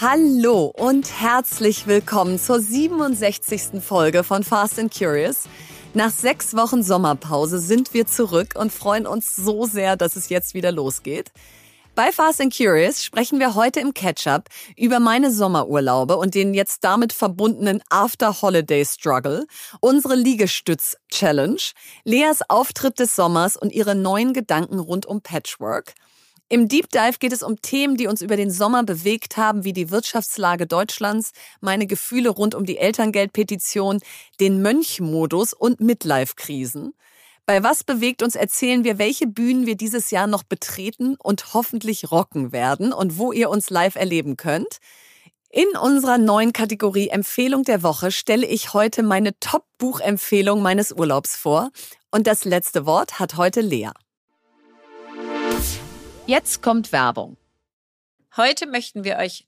Hallo und herzlich willkommen zur 67. Folge von Fast and Curious. Nach sechs Wochen Sommerpause sind wir zurück und freuen uns so sehr, dass es jetzt wieder losgeht. Bei Fast and Curious sprechen wir heute im Catch-up über meine Sommerurlaube und den jetzt damit verbundenen After-Holiday-Struggle, unsere Liegestütz-Challenge, Leas Auftritt des Sommers und ihre neuen Gedanken rund um Patchwork. Im Deep Dive geht es um Themen, die uns über den Sommer bewegt haben, wie die Wirtschaftslage Deutschlands, meine Gefühle rund um die Elterngeldpetition, den Mönchmodus und Midlife-Krisen. Bei Was bewegt uns erzählen wir, welche Bühnen wir dieses Jahr noch betreten und hoffentlich rocken werden und wo ihr uns live erleben könnt. In unserer neuen Kategorie Empfehlung der Woche stelle ich heute meine Top-Buchempfehlung meines Urlaubs vor. Und das letzte Wort hat heute Lea. Jetzt kommt Werbung. Heute möchten wir euch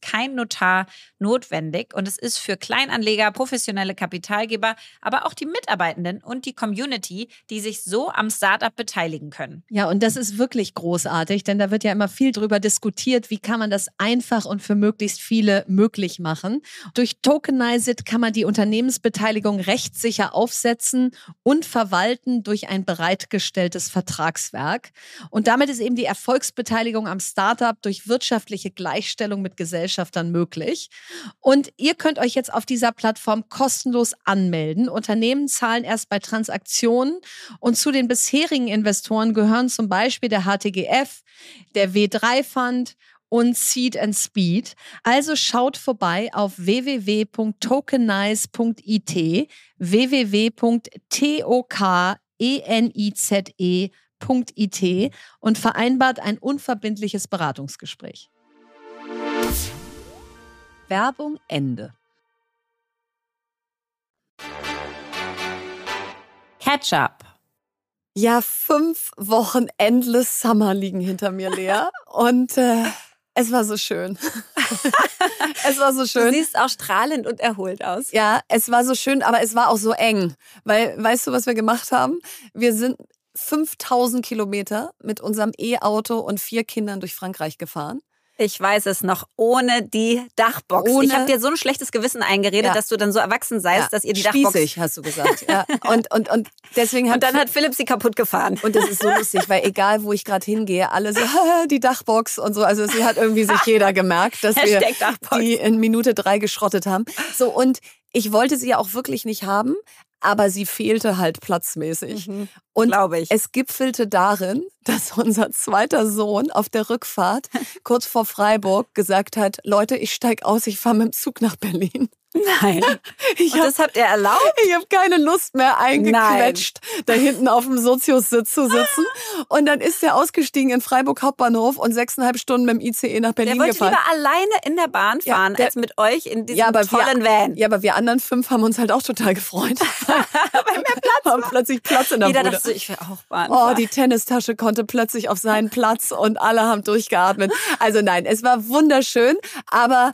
kein Notar notwendig und es ist für Kleinanleger, professionelle Kapitalgeber, aber auch die Mitarbeitenden und die Community, die sich so am Startup beteiligen können. Ja, und das ist wirklich großartig, denn da wird ja immer viel drüber diskutiert, wie kann man das einfach und für möglichst viele möglich machen. Durch Tokenized kann man die Unternehmensbeteiligung rechtssicher aufsetzen und verwalten durch ein bereitgestelltes Vertragswerk. Und damit ist eben die Erfolgsbeteiligung am Startup durch wirtschaftliche Gleichstellung mit Gesellschaftern möglich. Und ihr könnt euch jetzt auf dieser Plattform kostenlos anmelden. Unternehmen zahlen erst bei Transaktionen und zu den bisherigen Investoren gehören zum Beispiel der HTGF, der W3 Fund und Seed and Speed. Also schaut vorbei auf www.tokenize.it, www.tokenize.it www.it und vereinbart ein unverbindliches Beratungsgespräch. Werbung Ende. Ketchup. Ja, fünf Wochen Endless Summer liegen hinter mir, Lea. Und äh, es war so schön. es war so schön. Du siehst auch strahlend und erholt aus. Ja, es war so schön, aber es war auch so eng. Weil, weißt du, was wir gemacht haben? Wir sind 5000 Kilometer mit unserem E-Auto und vier Kindern durch Frankreich gefahren. Ich weiß es noch, ohne die Dachbox. Ohne ich habe dir so ein schlechtes Gewissen eingeredet, ja. dass du dann so erwachsen seist, ja. dass ihr die Spießig, Dachbox... hast du gesagt. Ja. Und, und, und, deswegen hat und dann hat Philipp sie kaputt gefahren. Und das ist so lustig, weil egal, wo ich gerade hingehe, alle so, die Dachbox und so. Also sie hat irgendwie sich jeder gemerkt, dass wir die in Minute drei geschrottet haben. So, und ich wollte sie ja auch wirklich nicht haben, aber sie fehlte halt platzmäßig. Mhm, und es gipfelte darin, dass unser zweiter Sohn auf der Rückfahrt kurz vor Freiburg gesagt hat, Leute, ich steig aus, ich fahre mit dem Zug nach Berlin. Nein. Ich hab, das habt ihr erlaubt? Ich habe keine Lust mehr eingequetscht, Nein. da hinten auf dem Sozius-Sitz zu sitzen. Und dann ist er ausgestiegen in Freiburg Hauptbahnhof und sechseinhalb Stunden mit dem ICE nach Berlin der gefahren. Der wollte lieber alleine in der Bahn fahren, ja, der, als mit euch in diesem ja, tollen wir, Van. Ja, aber wir anderen fünf haben uns halt auch total gefreut. Weil mehr Platz haben plötzlich Platz in der Jeder Bude. dachte, ich will auch Bahn Oh, die Tennistasche konnte plötzlich auf seinen Platz und alle haben durchgeatmet. Also nein, es war wunderschön, aber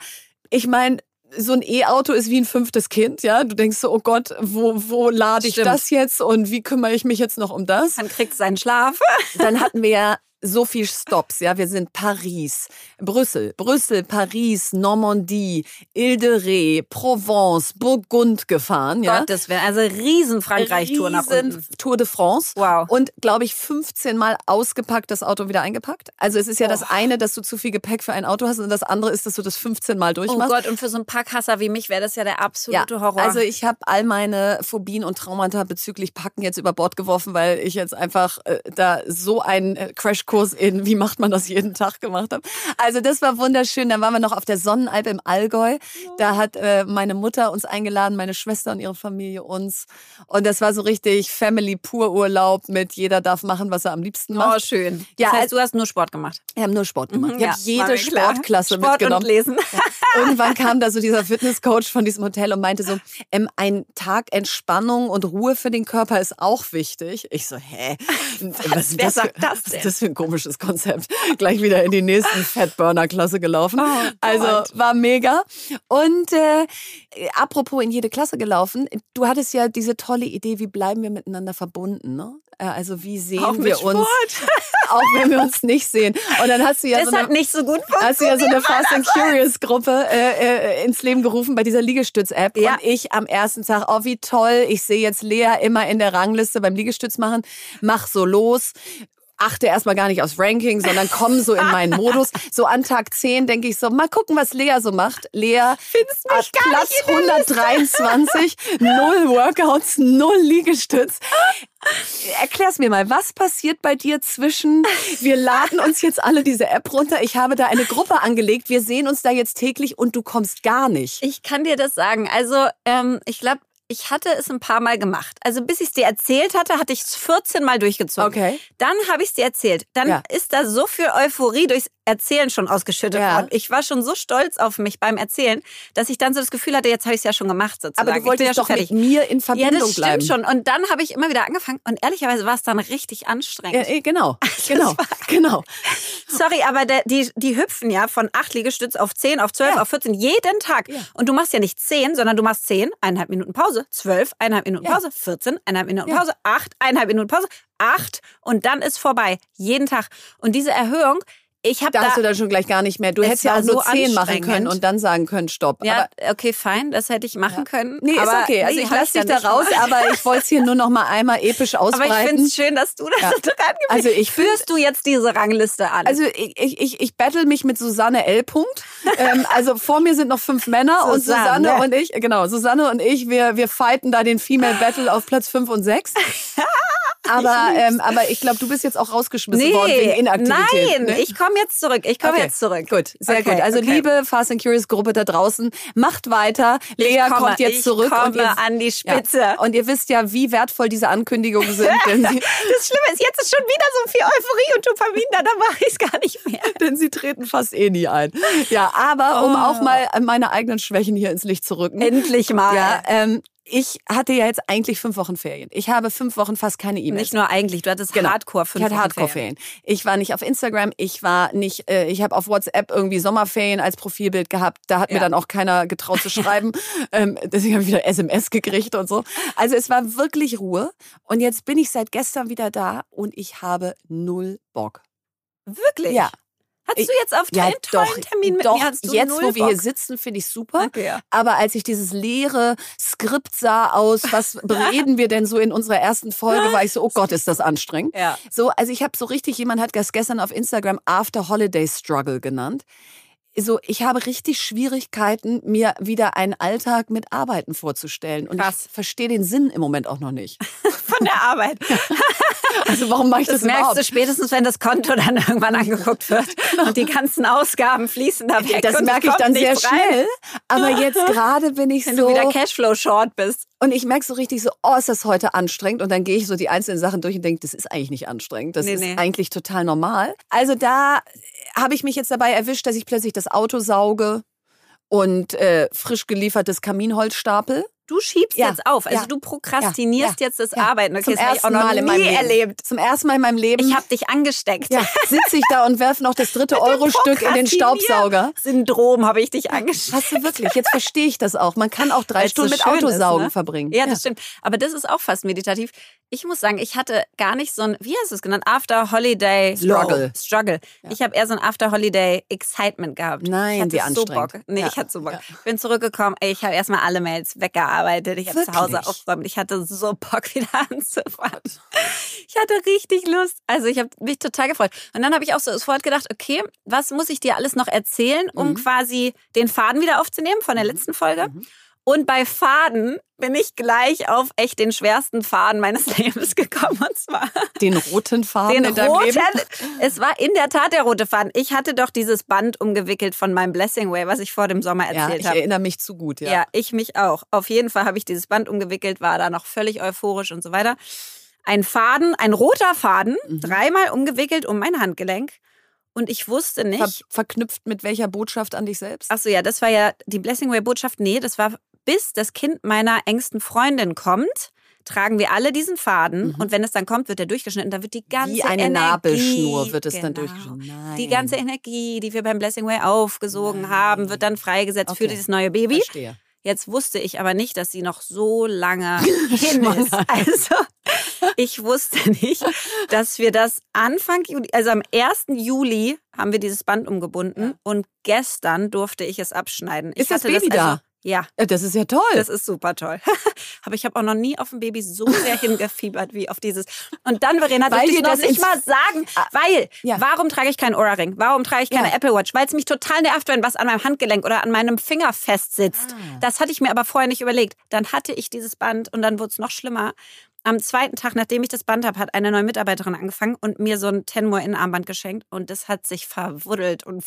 ich meine, so ein E-Auto ist wie ein fünftes Kind, ja. Du denkst so, oh Gott, wo, wo lade ich Stimmt. das jetzt und wie kümmere ich mich jetzt noch um das? Dann kriegst du seinen Schlaf. Dann hatten wir ja so viel Stops, ja. Wir sind Paris, Brüssel, Brüssel, Paris, Normandie, Ile-de-Ré, Provence, Burgund gefahren, ja. Gottes Willen, also riesen Frankreich-Tour nach unten. Tour de France. Wow. Und glaube ich 15 Mal ausgepackt, das Auto wieder eingepackt. Also es ist ja oh. das eine, dass du zu viel Gepäck für ein Auto hast und das andere ist, dass du das 15 Mal durchmachst. Oh Gott, und für so einen Packhasser wie mich wäre das ja der absolute ja, Horror. Also ich habe all meine Phobien und Traumata bezüglich Packen jetzt über Bord geworfen, weil ich jetzt einfach äh, da so einen äh, Crash Kurs in, wie macht man das jeden Tag gemacht habe. Also das war wunderschön. Dann waren wir noch auf der Sonnenalp im Allgäu. Da hat äh, meine Mutter uns eingeladen, meine Schwester und ihre Familie uns. Und das war so richtig Family pur Urlaub mit jeder darf machen, was er am liebsten macht. Oh, schön. Ja, das heißt, du hast nur Sport gemacht. Wir haben nur Sport gemacht. Mhm, ich ja, habe jede Sportklasse Sport mitgenommen. Und lesen. Ja. irgendwann kam da so dieser Fitnesscoach von diesem Hotel und meinte so, ähm, ein Tag Entspannung und Ruhe für den Körper ist auch wichtig. Ich so, hä? Was, wer sagt das Was denn? ist das für ein komisches Konzept? Gleich wieder in die nächsten Fatburner-Klasse gelaufen. Oh also war mega. Und äh, apropos in jede Klasse gelaufen, du hattest ja diese tolle Idee, wie bleiben wir miteinander verbunden, ne? Äh, Also wie sehen Auch wir uns, auch wenn wir uns nicht sehen. Und dann hast du ja Das so eine, nicht so gut hast du ja so eine Fast and Curious Gruppe äh, äh, ins Leben gerufen bei dieser Liegestütz-App. Ja. Und ich am ersten Tag, oh wie toll, ich sehe jetzt Lea immer in der Rangliste beim Liegestütz machen, mach so los. Achte erstmal gar nicht aufs Ranking, sondern komm so in meinen Modus. So an Tag 10 denke ich so, mal gucken, was Lea so macht. Lea Findest mich gar Platz nicht in der 123, null Workouts, null Liegestütz. Erklär's mir mal, was passiert bei dir zwischen, wir laden uns jetzt alle diese App runter, ich habe da eine Gruppe angelegt, wir sehen uns da jetzt täglich und du kommst gar nicht. Ich kann dir das sagen. Also, ähm, ich glaube, ich hatte es ein paar Mal gemacht. Also, bis ich es dir erzählt hatte, hatte ich es 14 Mal durchgezogen. Okay. Dann habe ich es dir erzählt. Dann Ja. ist da so viel Euphorie durchs Erzählen schon ausgeschüttet Ja. worden. Ich war schon so stolz auf mich beim Erzählen, dass ich dann so das Gefühl hatte, jetzt habe ich es ja schon gemacht sozusagen. Aber du wolltest ja schon doch mit fertig. mir in Ja, Verbindung das stimmt bleiben. schon. Und dann habe ich immer wieder angefangen und ehrlicherweise war es dann richtig anstrengend. Ja, eh, genau, genau, genau. Sorry, aber der, die, die hüpfen ja von 8 Liegestütz auf 10, auf 12, Ja. auf 14 jeden Tag. Ja. Und du machst ja nicht 10, sondern du machst 10, eineinhalb Minuten Pause, 12, eineinhalb Minuten Ja. Pause, 14, eineinhalb Minuten Ja. Pause, 8, eineinhalb Minuten Pause, 8 und dann ist vorbei. Jeden Tag. Und diese Erhöhung, ich habe Da da... hast du dann schon gleich gar nicht mehr. Du Es hättest ja auch nur so zehn machen können und dann sagen können, stopp. ja, aber, okay, fein, das hätte ich machen können. nee, ist aber okay. Also nee, ich lasse dich da raus, aber ich wollte es hier nur noch mal einmal episch Aber ausbreiten. ich finde es schön, dass du das Ja. dran gewesen Also ich Führst du jetzt diese Rangliste an? Also ich, ich, ich, ich battle mich mit Susanne L. Punkt. ähm, also vor mir sind noch fünf Männer und Susanne. Susanne und ich, genau, Susanne und ich, wir, wir fighten da den Female Battle auf Platz fünf und sechs. Aber, ähm, aber ich glaube, du bist jetzt auch rausgeschmissen worden wegen Inaktivität. Nein, ne? ich komme jetzt zurück. Ich komme Okay, jetzt zurück. Gut, sehr Okay, gut. Also okay. liebe Fast and Curious Gruppe da draußen, macht weiter. Lea komme, kommt jetzt zurück und ihr, an die Spitze. Ja, und ihr wisst ja, wie wertvoll diese Ankündigungen sind, Das Schlimme ist, jetzt ist schon wieder so viel Euphorie und Dopamin da, dann mache ich es gar nicht mehr. denn sie treten fast eh nie ein. Ja, aber um Oh. auch mal meine eigenen Schwächen hier ins Licht zu rücken. Endlich mal. Ja, ähm, ich hatte ja jetzt eigentlich fünf Wochen Ferien. Ich habe fünf Wochen fast keine E-Mails. Nicht nur eigentlich, du hattest Genau. Hardcore fünf Ich hatte Wochen Hardcore-Ferien. Ich war nicht auf Instagram, ich war nicht, äh, ich habe auf WhatsApp irgendwie Sommerferien als Profilbild gehabt. Da hat mir Ja. dann auch keiner getraut zu schreiben. ähm, deswegen habe ich wieder SMS gekriegt und so. Also es war wirklich Ruhe. Und jetzt bin ich seit gestern wieder da und ich habe null Bock. Wirklich? Ja. Hast du jetzt auf deinen tollen Termin mit doch, mir? Hast du jetzt, wo wir hier Bock? sitzen, finde ich super. Okay, ja. Aber als ich dieses leere Skript sah aus, was reden wir denn so in unserer ersten Folge, war ich so, oh Gott, ist das anstrengend. Ja. So, also ich habe so richtig, jemand hat das gestern auf Instagram After Holiday Struggle genannt. So, ich habe richtig Schwierigkeiten, mir wieder einen Alltag mit Arbeiten vorzustellen. Und Krass. ich verstehe den Sinn im Moment auch noch nicht. Von der Arbeit. Also warum mache ich das, Das merkst du überhaupt? spätestens, wenn das Konto dann irgendwann angeguckt wird und die ganzen Ausgaben fließen da weg. Das merke ich dann sehr rein, schnell. Aber jetzt gerade bin ich Wenn so. du wieder Cashflow-Short bist. Und ich merke so richtig so, oh, ist das heute anstrengend? Und dann gehe ich so die einzelnen Sachen durch und denke, das ist eigentlich nicht anstrengend. Das Nee, ist nee. eigentlich total normal. Also da habe ich mich jetzt dabei erwischt, dass ich plötzlich das Auto sauge und äh, frisch geliefertes Kaminholz stapel. Du schiebst Ja, jetzt auf. Also ja, du prokrastinierst ja, jetzt das. Arbeiten. Okay, Zum das habe ich auch ersten noch Mal in meinem nie Leben. erlebt. Zum ersten Mal in meinem Leben. Ich habe dich angesteckt. ja, sitze ich da und werfe noch das dritte Euro-Stück in den Staubsauger. Syndrom habe ich dich angesteckt. Hast du wirklich? Jetzt verstehe ich das auch. Man kann auch drei Weil's so Stunden mit schön Autosaugen ist, ne? verbringen. Ja, das stimmt. Aber das ist auch fast meditativ. Ich muss sagen, ich hatte gar nicht so ein, wie hast du es genannt? After Holiday Struggle. Low. Struggle. Ich habe eher so ein After Holiday Excitement gehabt. Nein, ich hatte wie so anstrengend. Bock. Nee, ich hatte so Bock. bin zurückgekommen. Ich habe erstmal alle Mails weggearbeitet. Ich habe zu Hause aufgeräumt. Ich hatte so Bock, wieder anzufangen. Ich hatte richtig Lust. Also ich habe mich total gefreut. Und dann habe ich auch so sofort gedacht, okay, was muss ich dir alles noch erzählen, um quasi den Faden wieder aufzunehmen von der letzten Folge? Und bei Faden bin ich gleich auf echt den schwersten Faden meines Lebens gekommen. Und zwar Den roten Faden den in deinem roten. Leben. Es war in der Tat der rote Faden. Ich hatte doch dieses Band umgewickelt von meinem Blessing Way, was ich vor dem Sommer Ja, erzählt ich habe. erinnere mich zu gut. Ja. Ja. ich mich auch. Auf jeden Fall habe ich dieses Band umgewickelt, war da noch völlig euphorisch und so weiter. Ein Faden, ein roter Faden, Mhm. dreimal umgewickelt um mein Handgelenk. Und ich wusste nicht. Ver verknüpft mit welcher Botschaft an dich selbst? Achso, ja, das war ja die Blessing Way Botschaft. Nee, das war bis das Kind meiner engsten Freundin kommt, tragen wir alle diesen Faden. Mhm. Und wenn es dann kommt, wird er durchgeschnitten. Dann wird die ganze Wie eine Energie, Nabelschnur wird es dann Genau. durchgeschnitten. Nein. Die ganze Energie, die wir beim Blessing Way aufgesogen Nein. haben, wird dann freigesetzt für Okay. dieses neue Baby. Verstehe. Jetzt wusste ich aber nicht, dass sie noch so lange hin ist. Also ich wusste nicht, dass wir das Anfang Juli, also am 1. Juli haben wir dieses Band umgebunden Ja. und gestern durfte ich es abschneiden. Ich Ist das hatte Baby da? Also, ja, Ja, das ist ja toll. das ist super toll. Aber ich habe auch noch nie auf ein Baby so sehr hingefiebert wie auf dieses. Und dann, Verena, Weil ich das nicht mal sagen, weil, Ja. warum trage ich keinen Ohrring? Warum trage ich keine Ja. Apple Watch? Weil es mich total nervt, wenn was an meinem Handgelenk oder an meinem Finger festsitzt. Ah. Das hatte ich mir aber vorher nicht überlegt. Dann hatte ich dieses Band und dann wurde es noch schlimmer. Am zweiten Tag, nachdem ich das Band habe, hat eine neue Mitarbeiterin angefangen und mir so ein Tenmore Innenarmband geschenkt. Und das hat sich verwuddelt und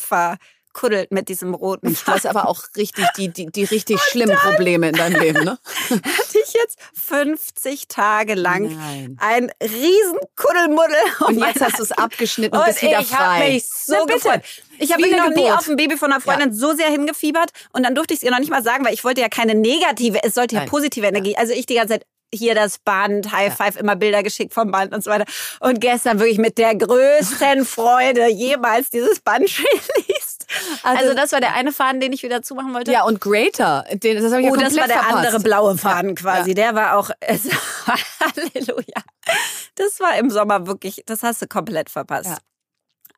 verkuddelt mit diesem roten Mensch, du hast aber auch richtig die, die, die richtig schlimmen Probleme in deinem Leben, ne? hatte ich jetzt 50 Tage lang Nein. ein riesen Kuddelmuddel. Und jetzt hast du es abgeschnitten und, und bist wieder ich habe frei. mich so Na gefreut. Ich habe mich noch nie auf ein Baby von einer Freundin so sehr hingefiebert und dann durfte ich es ihr noch nicht mal sagen, weil ich wollte ja keine negative, es sollte ja Nein. positive Energie. Also ich die ganze Zeit hier das Band, High Five, immer Bilder geschickt vom Band und so weiter. Und gestern wirklich mit der größten Freude jemals dieses Band. Also, Also- das war der eine Faden, den ich wieder zumachen wollte. Ja, und Greater, den, das habe ich ja Oh, das komplett war der verpasst. andere blaue Faden quasi. Ja. Der war auch. Es, Halleluja. Das war im Sommer wirklich. Das hast du komplett verpasst. Ja.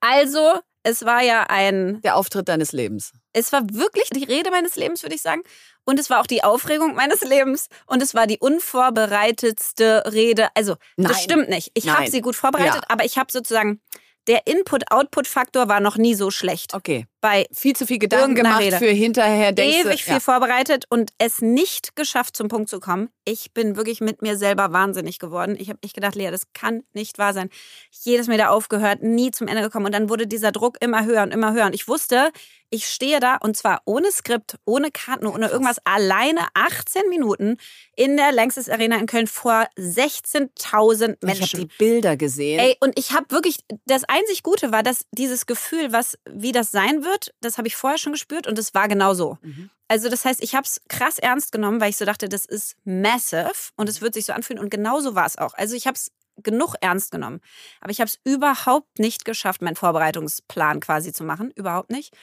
Also, es war ja ein. Der Auftritt deines Lebens. Es war wirklich die Rede meines Lebens, würde ich sagen. Und es war auch die Aufregung meines Lebens. Und es war die unvorbereitetste Rede. Also, Nein. das stimmt nicht. Ich habe sie gut vorbereitet, Ja. aber ich habe sozusagen. Der Input-Output-Faktor war noch nie so schlecht. Okay. Bei Viel zu viel Gedanken gemacht Rede. für hinterher. Denkst ewig du, viel vorbereitet und es nicht geschafft, zum Punkt zu kommen. Ich bin wirklich mit mir selber wahnsinnig geworden. Ich habe echt gedacht, Lea, das kann nicht wahr sein. Jedes Mal da aufgehört, nie zum Ende gekommen. Und dann wurde dieser Druck immer höher und immer höher. Und ich wusste, ich stehe da und zwar ohne Skript, ohne Karten, ohne irgendwas, alleine 18 Minuten in der Längstes Arena in Köln vor 16.000 Ich habe Menschen. die Bilder gesehen. Ey, und ich habe wirklich, das einzig Gute war, dass dieses Gefühl, was, wie das sein wird, das habe ich vorher schon gespürt und es war genau so. Mhm. Also das heißt, ich habe es krass ernst genommen, weil ich so dachte, das ist massive und es wird sich so anfühlen und genau so war es auch. Also ich habe es genug ernst genommen, aber ich habe es überhaupt nicht geschafft, meinen Vorbereitungsplan quasi zu machen, überhaupt nicht.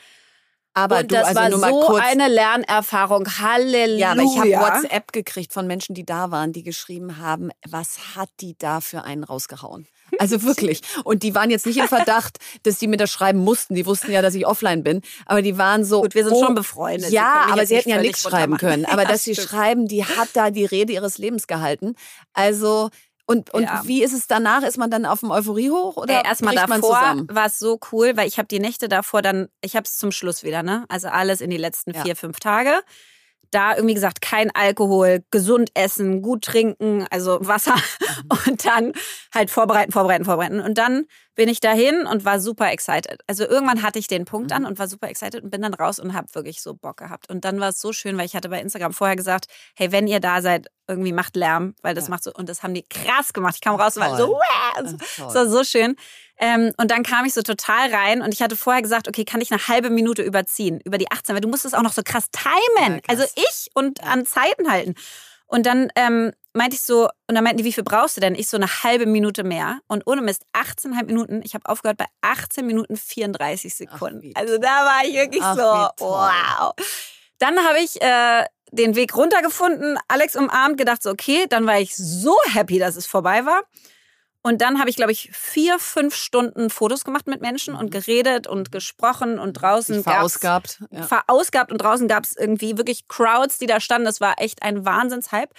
aber und du, das also war nur mal so kurz. eine Lernerfahrung. Halleluja. ja, aber ich habe WhatsApp gekriegt von Menschen, die da waren, die geschrieben haben, was hat die da für einen rausgehauen? Also wirklich. Und die waren jetzt nicht im Verdacht, dass die mir das schreiben mussten. Die wussten ja, dass ich offline bin. Aber die waren so. Gut, wir sind oh, schon befreundet. Sie Ja, mich aber sie hätten ja nichts schreiben können. Aber Ja, dass sie stimmt. schreiben, die hat da die Rede ihres Lebens gehalten. Also, und, und Ja. wie ist es danach? Ist man dann auf dem Euphorie hoch oder erstmal davor war es so cool, weil ich habe die Nächte davor dann, ich habe es zum Schluss wieder, ne? Also alles in die letzten Ja. vier, fünf Tage. Da irgendwie gesagt, kein Alkohol, gesund essen, gut trinken, also Wasser Mhm. und dann halt vorbereiten, vorbereiten, vorbereiten. Und dann bin ich dahin und war super excited. Also irgendwann hatte ich den Punkt Mhm. an und war super excited und bin dann raus und habe wirklich so Bock gehabt. Und dann war es so schön, weil ich hatte bei Instagram vorher gesagt, hey, wenn ihr da seid, irgendwie macht Lärm, weil das Ja. macht so, und das haben die krass gemacht. Ich kam raus und war so, Wah! so war so schön. Ähm, und dann kam ich so total rein und ich hatte vorher gesagt, okay, kann ich eine halbe Minute überziehen, über die 18, weil du musst es auch noch so krass timen. Ja, krass. Also ich und an Zeiten halten. Und dann ähm, meinte ich so, und dann meinten die, wie viel brauchst du denn? Ich so eine halbe Minute mehr. Und ohne Mist, 18,5 Minuten. Ich habe aufgehört bei 18 Minuten 34 Sekunden. wie also da war ich wirklich Ach, so, wow. Dann habe ich äh, den Weg runtergefunden, Alex umarmt, gedacht so, okay, dann war ich so happy, dass es vorbei war. Und dann habe ich, glaube ich, vier, fünf Stunden Fotos gemacht mit Menschen und geredet und gesprochen und draußen Sich gab's- verausgabt. Ja. verausgabt und draußen gab es irgendwie wirklich Crowds, die da standen. Das war echt ein Wahnsinnshype.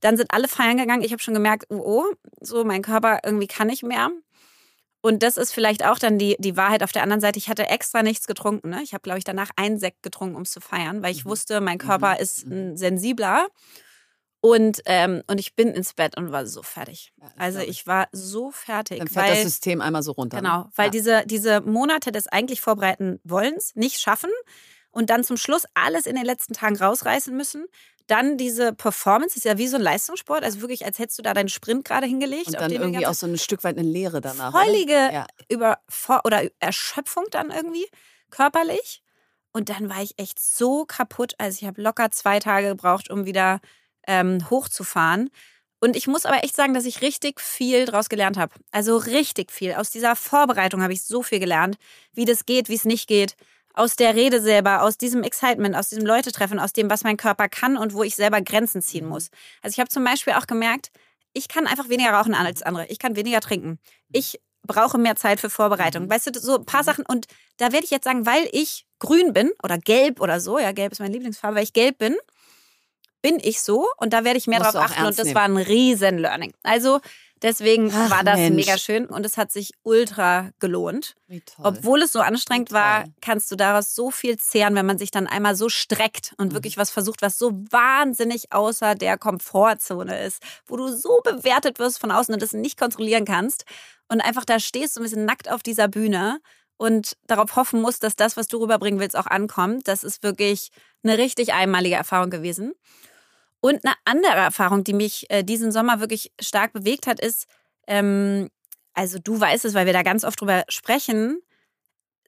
Dann sind alle feiern gegangen. Ich habe schon gemerkt, oh, oh, so mein Körper irgendwie kann nicht mehr. Und das ist vielleicht auch dann die, die Wahrheit auf der anderen Seite. Ich hatte extra nichts getrunken. Ne? Ich habe, glaube ich, danach einen Sekt getrunken, um es zu feiern, weil ich Mhm. wusste, mein Körper ist ein sensibler. Und, ähm, und ich bin ins Bett und war so fertig. Ja, Also glaub ich war so fertig. Dann fährt weil, das System einmal so runter. Genau, weil ja. diese, diese Monate des eigentlich vorbereiten Wollens nicht schaffen und dann zum Schluss alles in den letzten Tagen rausreißen müssen, dann diese Performance ist ja wie so ein Leistungssport, also wirklich, als hättest du da deinen Sprint gerade hingelegt. Und dann irgendwie auch so ein Stück weit eine Leere danach. Völlige ja. über oder Erschöpfung dann irgendwie körperlich. Und dann war ich echt so kaputt. Also ich habe locker zwei Tage gebraucht, um wieder ähm, hochzufahren. Und ich muss aber echt sagen, dass ich richtig viel daraus gelernt habe. Also richtig viel. Aus dieser Vorbereitung habe ich so viel gelernt, wie das geht, wie es nicht geht aus der Rede selber, aus diesem Excitement, aus diesem Leutetreffen, aus dem, was mein Körper kann und wo ich selber Grenzen ziehen muss. Also ich habe zum Beispiel auch gemerkt, ich kann einfach weniger rauchen als andere. Ich kann weniger trinken. Ich brauche mehr Zeit für Vorbereitung. Mhm. Weißt du, so ein paar. Sachen. Und da werde ich jetzt sagen, weil ich grün bin oder gelb oder so, ja, gelb ist meine Lieblingsfarbe, weil ich gelb bin, bin ich so und da werde ich mehr Musst drauf achten und das nehmen. war ein riesen Learning. Also Deswegen Ach, war das Mensch. mega schön und es hat sich ultra gelohnt. Obwohl es so anstrengend war, kannst du daraus so viel zehren, wenn man sich dann einmal so streckt und mhm. wirklich was versucht, was so wahnsinnig außer der Komfortzone ist, wo du so bewertet wirst von außen und das nicht kontrollieren kannst und einfach da stehst du ein bisschen nackt auf dieser Bühne und darauf hoffen musst, dass das, was du rüberbringen willst, auch ankommt. Das ist wirklich eine richtig einmalige Erfahrung gewesen. Und eine andere Erfahrung, die mich äh, diesen Sommer wirklich stark bewegt hat, ist, ähm, also du weißt es, weil wir da ganz oft drüber sprechen,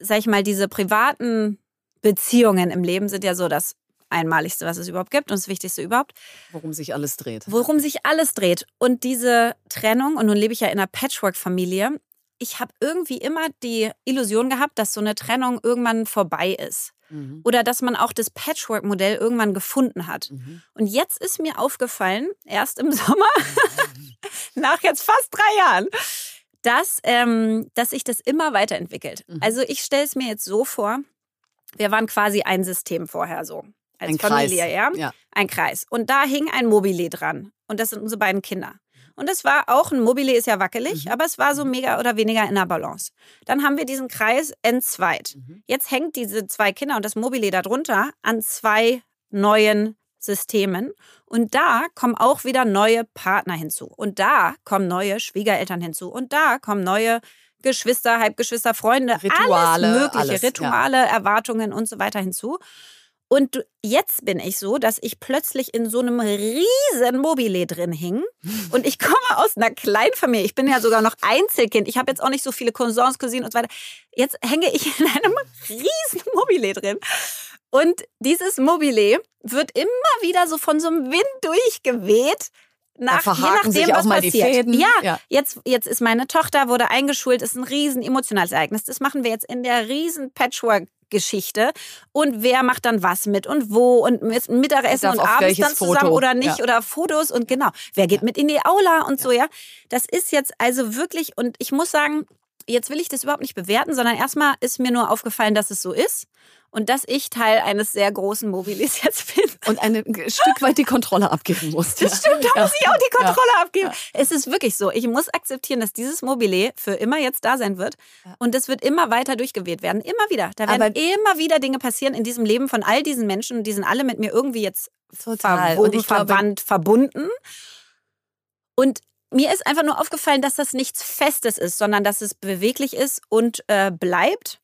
sag ich mal, diese privaten Beziehungen im Leben sind ja so das Einmaligste, was es überhaupt gibt und das Wichtigste überhaupt. Worum sich alles dreht. Worum sich alles dreht. Und diese Trennung, und nun lebe ich ja in einer Patchwork-Familie, ich habe irgendwie immer die Illusion gehabt, dass so eine Trennung irgendwann vorbei ist. Mhm. Oder dass man auch das Patchwork-Modell irgendwann gefunden hat. Mhm. Und jetzt ist mir aufgefallen, erst im Sommer, nach jetzt fast drei Jahren, dass, ähm, dass sich das immer weiterentwickelt. Mhm. Also ich stelle es mir jetzt so vor, wir waren quasi ein System vorher so. Als ein Familie, Kreis. Ja? ja? Ein Kreis. Und da hing ein Mobile dran. Und das sind unsere beiden Kinder. Und es war auch, ein Mobile ist ja wackelig, mhm. aber es war so mhm. mega oder weniger in der Balance. Dann haben wir diesen Kreis entzweit. Mhm. Jetzt hängt diese zwei Kinder und das Mobile darunter an zwei neuen Systemen. Und da kommen auch wieder neue Partner hinzu. Und da kommen neue Schwiegereltern hinzu. Und da kommen neue Geschwister, Halbgeschwister, Freunde, Rituale, alles mögliche, alles, Rituale, ja. Erwartungen und so weiter hinzu. Und jetzt bin ich so, dass ich plötzlich in so einem riesen Mobile drin hing. Und ich komme aus einer Kleinfamilie. Ich bin ja sogar noch Einzelkind. Ich habe jetzt auch nicht so viele Cousins, Cousinen und so weiter. Jetzt hänge ich in einem riesen Mobile drin. Und dieses Mobile wird immer wieder so von so einem Wind durchgeweht nach, je nachdem, was passiert. Ja, ja, Jetzt, jetzt ist meine Tochter, wurde eingeschult, ist ein riesen emotionales Ereignis. Das machen wir jetzt in der riesen Patchwork Geschichte und wer macht dann was mit und wo und Mittagessen und abends dann zusammen Foto. oder nicht ja. oder Fotos und genau, wer geht mit in die Aula und ja. so, ja. Das ist jetzt also wirklich und ich muss sagen, jetzt will ich das überhaupt nicht bewerten, sondern erstmal ist mir nur aufgefallen, dass es so ist und dass ich Teil eines sehr großen Mobilis jetzt bin. Und ein Stück weit die Kontrolle abgeben musste. Das stimmt, da ja. muss ich auch die Kontrolle ja. abgeben. Ja. Es ist wirklich so. Ich muss akzeptieren, dass dieses Mobile für immer jetzt da sein wird. Und es wird immer weiter durchgeweht werden. Immer wieder. Da werden Aber immer wieder Dinge passieren in diesem Leben von all diesen Menschen. Die sind alle mit mir irgendwie jetzt total. verwoben, und ich verwandt, glaube, verbunden. Und mir ist einfach nur aufgefallen, dass das nichts Festes ist, sondern dass es beweglich ist und äh, bleibt.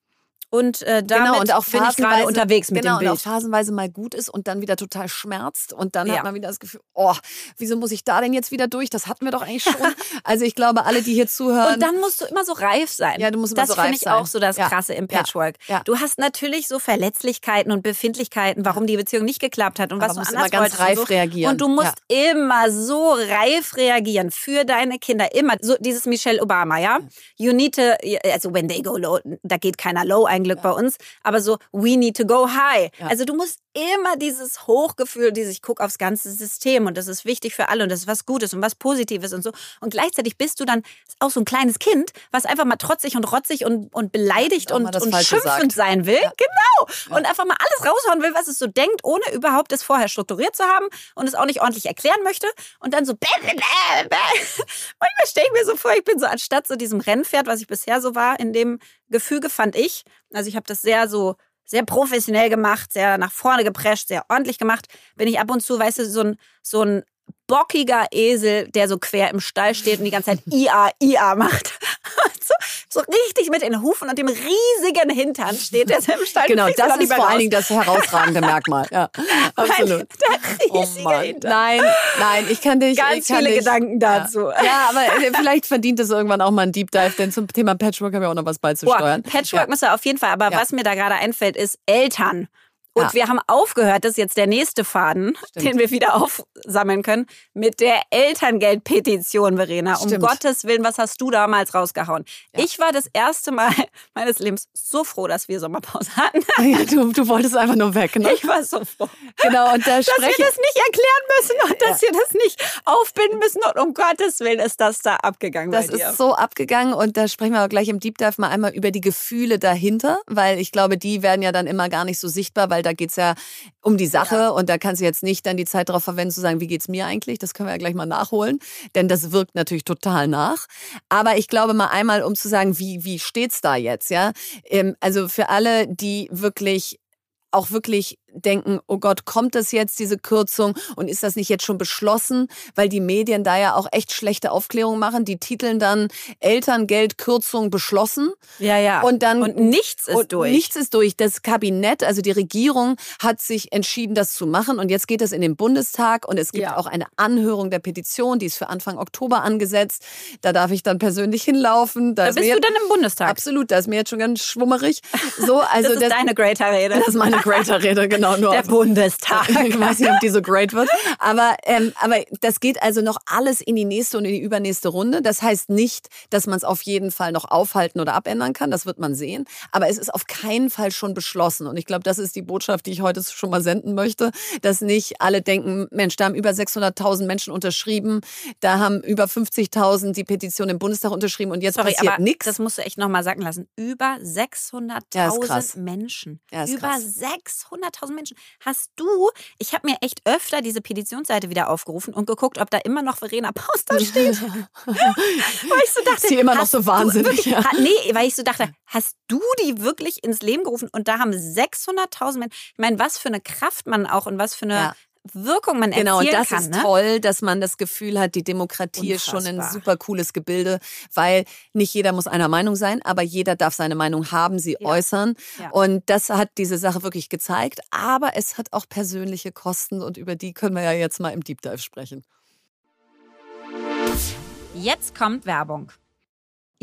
Und äh, damit genau, und auch bin ich gerade unterwegs mit genau, dem Bild. Und auch phasenweise mal gut ist und dann wieder total schmerzt. Und dann ja. hat man wieder das Gefühl, oh, wieso muss ich da denn jetzt wieder durch? Das hatten wir doch eigentlich schon. also ich glaube, alle, die hier zuhören. Und dann musst du immer so reif sein. Ja, du musst immer das so reif sein. Das finde ich auch so das ja. Krasse im Patchwork. Ja. Du hast natürlich so Verletzlichkeiten und Befindlichkeiten, warum die Beziehung nicht geklappt hat und Aber was du anders immer ganz reif und so. reagieren. Und du musst immer so reif reagieren für deine Kinder. Immer. So dieses Michelle Obama, ja? You need to, also when they go low, da geht keiner low, ein Glück bei uns aber so, we need to go high. Ja. Also du musst immer dieses Hochgefühl, dieses, ich gucke aufs ganze System und das ist wichtig für alle und das ist was Gutes und was Positives und so. Und gleichzeitig bist du dann auch so ein kleines Kind, was einfach mal trotzig und rotzig und, und beleidigt und, und schimpfend sagt. sein will. Ja. Genau. Ja. Und einfach mal alles raushauen will, was es so denkt, ohne überhaupt es vorher strukturiert zu haben und es auch nicht ordentlich erklären möchte. Und dann so, bäh, bäh, bäh. manchmal stelle ich mir so vor, ich bin so anstatt so diesem Rennpferd, was ich bisher so war, in dem Gefüge fand ich. Also ich habe das sehr so sehr professionell gemacht, sehr nach vorne geprescht, sehr ordentlich gemacht, bin ich ab und zu, weißt du, so ein, so ein bockiger Esel, der so quer im Stall steht und die ganze Zeit IA, IA macht. so, so richtig mit den Hufen und dem riesigen Hintern steht der im Stall. Genau, das ist vor allen Dingen das herausragende Merkmal. Ja, absolut. Der Oh Mann. Nein, nein, ich kann dich. Ganz ich kann viele dich, Gedanken dazu. Ja. ja, aber äh, vielleicht verdient es irgendwann auch mal ein Deep Dive, denn zum Thema Patchwork haben wir auch noch was Boah, beizusteuern. Patchwork Ja. müssen wir auf jeden Fall. Aber Ja. was mir da gerade einfällt, ist Eltern. Und Ja. wir haben aufgehört, das ist jetzt der nächste Faden, Stimmt. den wir wieder aufsammeln können, mit der Elterngeldpetition, Verena. Um Stimmt. Gottes Willen, was hast du damals rausgehauen? Ja. Ich war das erste Mal meines Lebens so froh, dass wir Sommerpause hatten. Ja, du, du wolltest einfach nur weg, ne? Ich war so froh, Genau, und da dass wir das nicht erklären müssen und dass wir das nicht aufbinden müssen. Und um Gottes Willen ist das da abgegangen Das ist so abgegangen und da sprechen wir aber gleich im Deep Dive mal einmal über die Gefühle dahinter, weil ich glaube, die werden ja dann immer gar nicht so sichtbar, weil da geht's ja um die Sache und da kannst du jetzt nicht dann die Zeit darauf verwenden zu sagen, wie geht's mir eigentlich? Das können wir ja gleich mal nachholen, denn das wirkt natürlich total nach. Aber ich glaube mal einmal, um zu sagen, wie, wie steht's da jetzt, ja? Ähm, Also für alle, die wirklich auch wirklich denken, oh Gott, kommt das jetzt, diese Kürzung? Und ist das nicht jetzt schon beschlossen? Weil die Medien da ja auch echt schlechte Aufklärung machen. Die titeln dann Elterngeldkürzung beschlossen. ja, ja. Und dann und nichts ist und durch. Nichts ist durch. Das Kabinett, also die Regierung, hat sich entschieden, das zu machen. Und jetzt geht es in den Bundestag und es gibt Ja. auch eine Anhörung der Petition, die ist für Anfang Oktober angesetzt. Da darf ich dann persönlich hinlaufen. da ist bist du dann im Bundestag. Absolut, da ist mir jetzt schon ganz schwummerig. So, also das ist deine Greater-Rede. das ist meine Greater-Rede, genau. genau, nur der Bundestag ich weiß nicht, ob die so great wird. Aber, ähm, aber das geht also noch alles in die nächste und in die übernächste Runde. Das heißt nicht, dass man es auf jeden Fall noch aufhalten oder abändern kann. Das wird man sehen. Aber es ist auf keinen Fall schon beschlossen. Und ich glaube, das ist die Botschaft, die ich heute schon mal senden möchte, dass nicht alle denken, Mensch, da haben über 600.000 Menschen unterschrieben, da haben über 50.000 die Petition im Bundestag unterschrieben und jetzt Sorry, passiert nichts. Das musst du echt nochmal sagen lassen. Über 600.000 ja, Menschen. Ja, über 600.000 10.000 Menschen. Hast du, ich habe mir echt öfter diese Petitionsseite wieder aufgerufen und geguckt, ob da immer noch Verena Paus da steht. weil ich so dachte, ist sie immer noch so wahnsinnig. Wirklich, ja. Nee, weil ich so dachte, hast du die wirklich ins Leben gerufen? Und da haben 600.000 Menschen, ich meine, was für eine Kraft man auch und was für eine ja. Wirkung man Genau, und erzielen das kann. ist ne? toll, dass man das Gefühl hat, die Demokratie ist schon ein Unfassbar. super cooles Gebilde, weil nicht jeder muss einer Meinung sein, aber jeder darf seine Meinung haben, sie Ja. äußern. Ja. Und das hat diese Sache wirklich gezeigt. Aber es hat auch persönliche Kosten und über die können wir ja jetzt mal im Deep Dive sprechen. Jetzt kommt Werbung.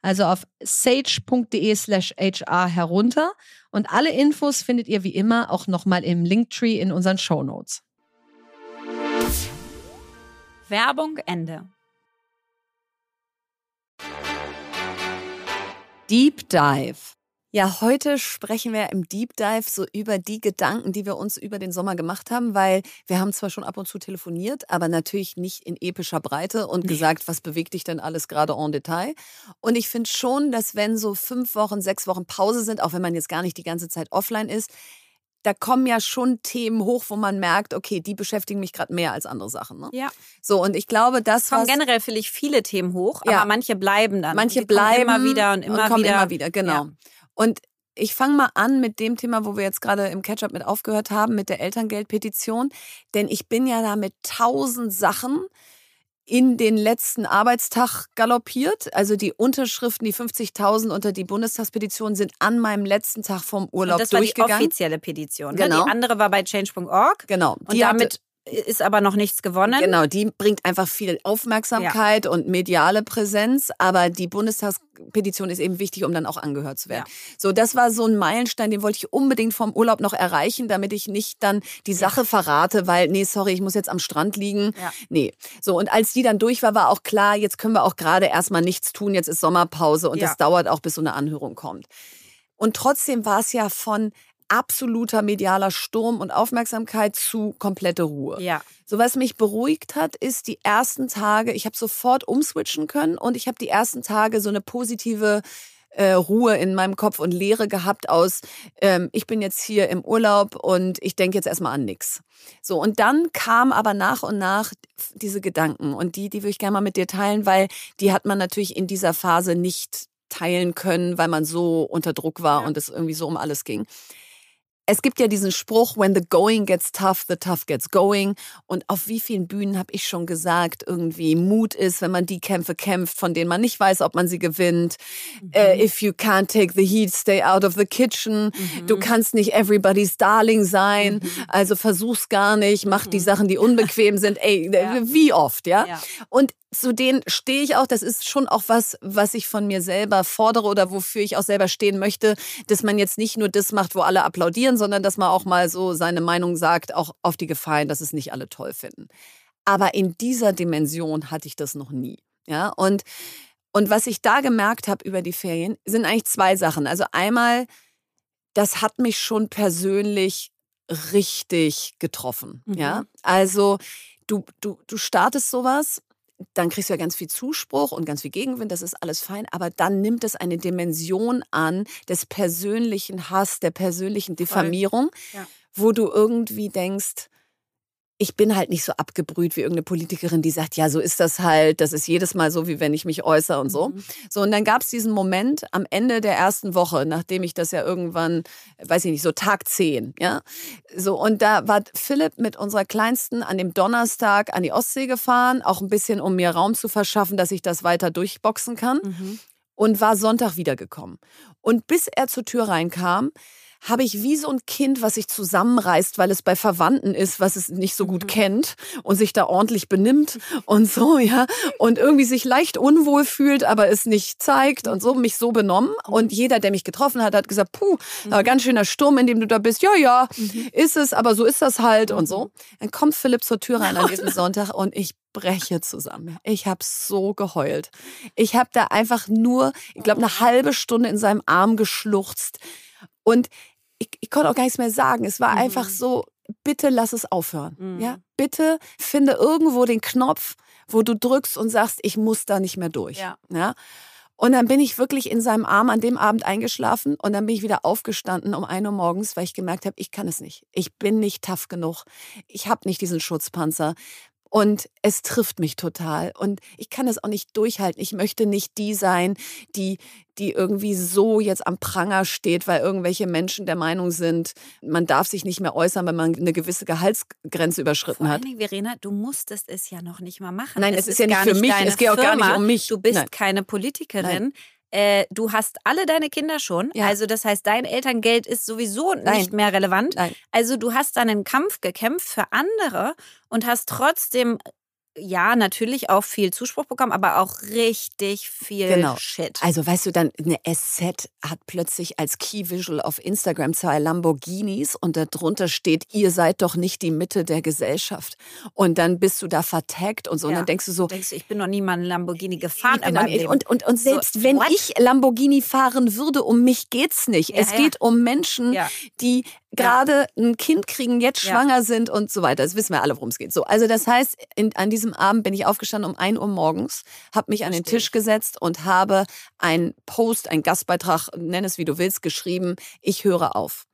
Also auf sage.de slash hr herunter. Und alle Infos findet ihr wie immer auch nochmal im Linktree in unseren Show Notes. Werbung Ende. Deep Dive. Ja, heute sprechen wir im Deep Dive so über die Gedanken, die wir uns über den Sommer gemacht haben, weil wir haben zwar schon ab und zu telefoniert, aber natürlich nicht in epischer Breite und gesagt, was bewegt dich denn alles gerade en Detail. Und ich finde schon, dass wenn so fünf Wochen, sechs Wochen Pause sind, auch wenn man jetzt gar nicht die ganze Zeit offline ist, da kommen ja schon Themen hoch, wo man merkt, okay, die beschäftigen mich gerade mehr als andere Sachen. Ne? Ja. So, und ich glaube, das kommen was, generell finde ich viele Themen hoch, Ja. aber manche bleiben dann. Manche bleiben immer wieder und immer kommen wieder. immer wieder, genau. Ja. Und ich fange mal an mit dem Thema, wo wir jetzt gerade im Catch-up mit aufgehört haben, mit der Elterngeldpetition. Denn ich bin ja da mit tausend Sachen in den letzten Arbeitstag galoppiert. Also die Unterschriften, die 50.000 unter die Bundestagspetition sind an meinem letzten Tag vom Urlaub Und das war die durchgegangen. offizielle Petition. Ne? Genau. Die andere war bei change.org. genau. Und Die hatte- damit ist aber noch nichts gewonnen. Genau, die bringt einfach viel Aufmerksamkeit und mediale Präsenz, aber die Bundestagspetition ist eben wichtig, um dann auch angehört zu werden. So, das war so ein Meilenstein, den wollte ich unbedingt vom Urlaub noch erreichen, damit ich nicht dann die Sache verrate, weil, nee, sorry, ich muss jetzt am Strand liegen. Ja. Nee. So, und als die dann durch war, war auch klar, jetzt können wir auch gerade erstmal nichts tun, jetzt ist Sommerpause und Ja. das dauert auch, bis so eine Anhörung kommt. Und trotzdem war es ja von absoluter medialer Sturm und Aufmerksamkeit zu komplette Ruhe. Ja. So was mich beruhigt hat, ist die ersten Tage, ich habe sofort umswitchen können und ich habe die ersten Tage so eine positive äh, Ruhe in meinem Kopf und Leere gehabt aus, ähm, ich bin jetzt hier im Urlaub und ich denke jetzt erstmal an nichts. So, und dann kam aber nach und nach diese Gedanken und die, die würde ich gerne mal mit dir teilen, weil die hat man natürlich in dieser Phase nicht teilen können, weil man so unter Druck war und es irgendwie so um alles ging es gibt ja diesen Spruch, when the going gets tough, the tough gets going. Und auf wie vielen Bühnen habe ich schon gesagt, irgendwie Mut ist, wenn man die Kämpfe kämpft, von denen man nicht weiß, ob man sie gewinnt. Äh, if you can't take the heat, stay out of the kitchen. Du kannst nicht everybody's darling sein. Also versuch's gar nicht, mach die Sachen, die unbequem sind. Ey, wie oft, ja? Ja. Und zu denen stehe ich auch. Das ist schon auch was, was ich von mir selber fordere oder wofür ich auch selber stehen möchte, dass man jetzt nicht nur das macht, wo alle applaudieren, sondern dass man auch mal so seine Meinung sagt, auch auf die Gefahr hin, dass es nicht alle toll finden. Aber in dieser Dimension hatte ich das noch nie. Ja, und, und was ich da gemerkt habe über die Ferien, sind eigentlich zwei Sachen. Also einmal, das hat mich schon persönlich richtig getroffen. Ja, also du, du, du startest sowas dann kriegst du ja ganz viel Zuspruch und ganz viel Gegenwind, das ist alles fein, aber dann nimmt es eine Dimension an des persönlichen Hass, der persönlichen Diffamierung, Ja. wo du irgendwie denkst, ich bin halt nicht so abgebrüht wie irgendeine Politikerin, die sagt, ja, so ist das halt, das ist jedes Mal so, wie wenn ich mich äußere und so. So, und dann gab es diesen Moment am Ende der ersten Woche, nachdem ich das ja irgendwann, weiß ich nicht, so Tag 10, ja. So, und da war Philipp mit unserer Kleinsten an dem Donnerstag an die Ostsee gefahren, auch ein bisschen, um mir Raum zu verschaffen, dass ich das weiter durchboxen kann und war Sonntag wiedergekommen. Und bis er zur Tür reinkam, habe ich wie so ein Kind, was sich zusammenreißt, weil es bei Verwandten ist, was es nicht so gut kennt und sich da ordentlich benimmt und so, ja. Und irgendwie sich leicht unwohl fühlt, aber es nicht zeigt und so, mich so benommen. Und jeder, der mich getroffen hat, hat gesagt, puh, aber ganz schöner Sturm, in dem du da bist. Ja, ja, ist es, aber so ist das halt und so. Dann kommt Philipp zur Tür rein an diesem Sonntag und ich breche zusammen. Ich habe so geheult. Ich habe da einfach nur, ich glaube, eine halbe Stunde in seinem Arm geschluchzt. Und ich, ich konnte auch gar nichts mehr sagen. Es war einfach so, bitte lass es aufhören. Ja, bitte finde irgendwo den Knopf, wo du drückst und sagst, ich muss da nicht mehr durch. Ja. ja? Und dann bin ich wirklich in seinem Arm an dem Abend eingeschlafen und dann bin ich wieder aufgestanden um 1 Uhr morgens, weil ich gemerkt habe, ich kann es nicht. Ich bin nicht tough genug. Ich habe nicht diesen Schutzpanzer. Und es trifft mich total. Und ich kann es auch nicht durchhalten. Ich möchte nicht die sein, die, die irgendwie so jetzt am Pranger steht, weil irgendwelche Menschen der Meinung sind, man darf sich nicht mehr äußern, wenn man eine gewisse Gehaltsgrenze überschritten Vor hat. Dingen, Verena, du musstest es ja noch nicht mal machen. Nein, es ist ja nicht für mich. Es geht auch gar nicht Firma. um mich. Du bist Nein. keine Politikerin. Äh, du hast alle deine Kinder schon. Ja. Also das heißt, dein Elterngeld ist sowieso Nein. nicht mehr relevant. Nein. Also du hast dann einen Kampf gekämpft für andere und hast trotzdem ja, natürlich auch viel Zuspruch bekommen, aber auch richtig viel Genau. Shit. Also weißt du, dann eine SZ hat plötzlich als Key Visual auf Instagram zwei Lamborghinis und darunter steht, ihr seid doch nicht die Mitte der Gesellschaft. Und dann bist du da vertaggt und so. Und Ja. dann denkst du so, denkst ich bin noch nie mal einen Lamborghini gefahren Leben. und, und, und selbst So, wenn what? ich Lamborghini fahren würde, um mich geht's nicht. Ja, es ja. geht um Menschen, die gerade ein Kind kriegen, jetzt schwanger sind und so weiter. Das wissen wir alle, worum es geht. So, also das heißt, in, an diesem Abend bin ich aufgestanden um 1 Uhr morgens, habe mich an den Tisch gesetzt und habe einen Post, einen Gastbeitrag, nenn es wie du willst, geschrieben. Ich höre auf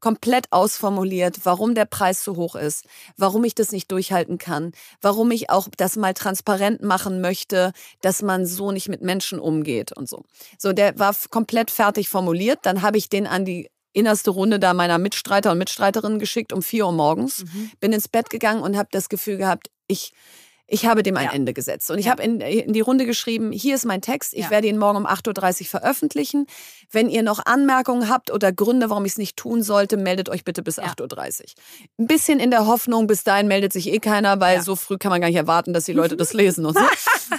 komplett ausformuliert, warum der Preis zu hoch ist, warum ich das nicht durchhalten kann, warum ich auch das mal transparent machen möchte, dass man so nicht mit Menschen umgeht und so. So, der war komplett fertig formuliert. Dann habe ich den an die innerste Runde da meiner Mitstreiter und Mitstreiterinnen geschickt um 4 Uhr morgens, Mhm. bin ins Bett gegangen und habe das Gefühl gehabt, ich ich habe dem ein Ja. Ende gesetzt. Und ich Ja. habe in, in die Runde geschrieben, hier ist mein Text, ich Ja. werde ihn morgen um 8.30 Uhr veröffentlichen. Wenn ihr noch Anmerkungen habt oder Gründe, warum ich es nicht tun sollte, meldet euch bitte bis Ja. 8.30 Uhr. Ein bisschen in der Hoffnung, bis dahin meldet sich eh keiner, weil so früh kann man gar nicht erwarten, dass die Leute das lesen und so.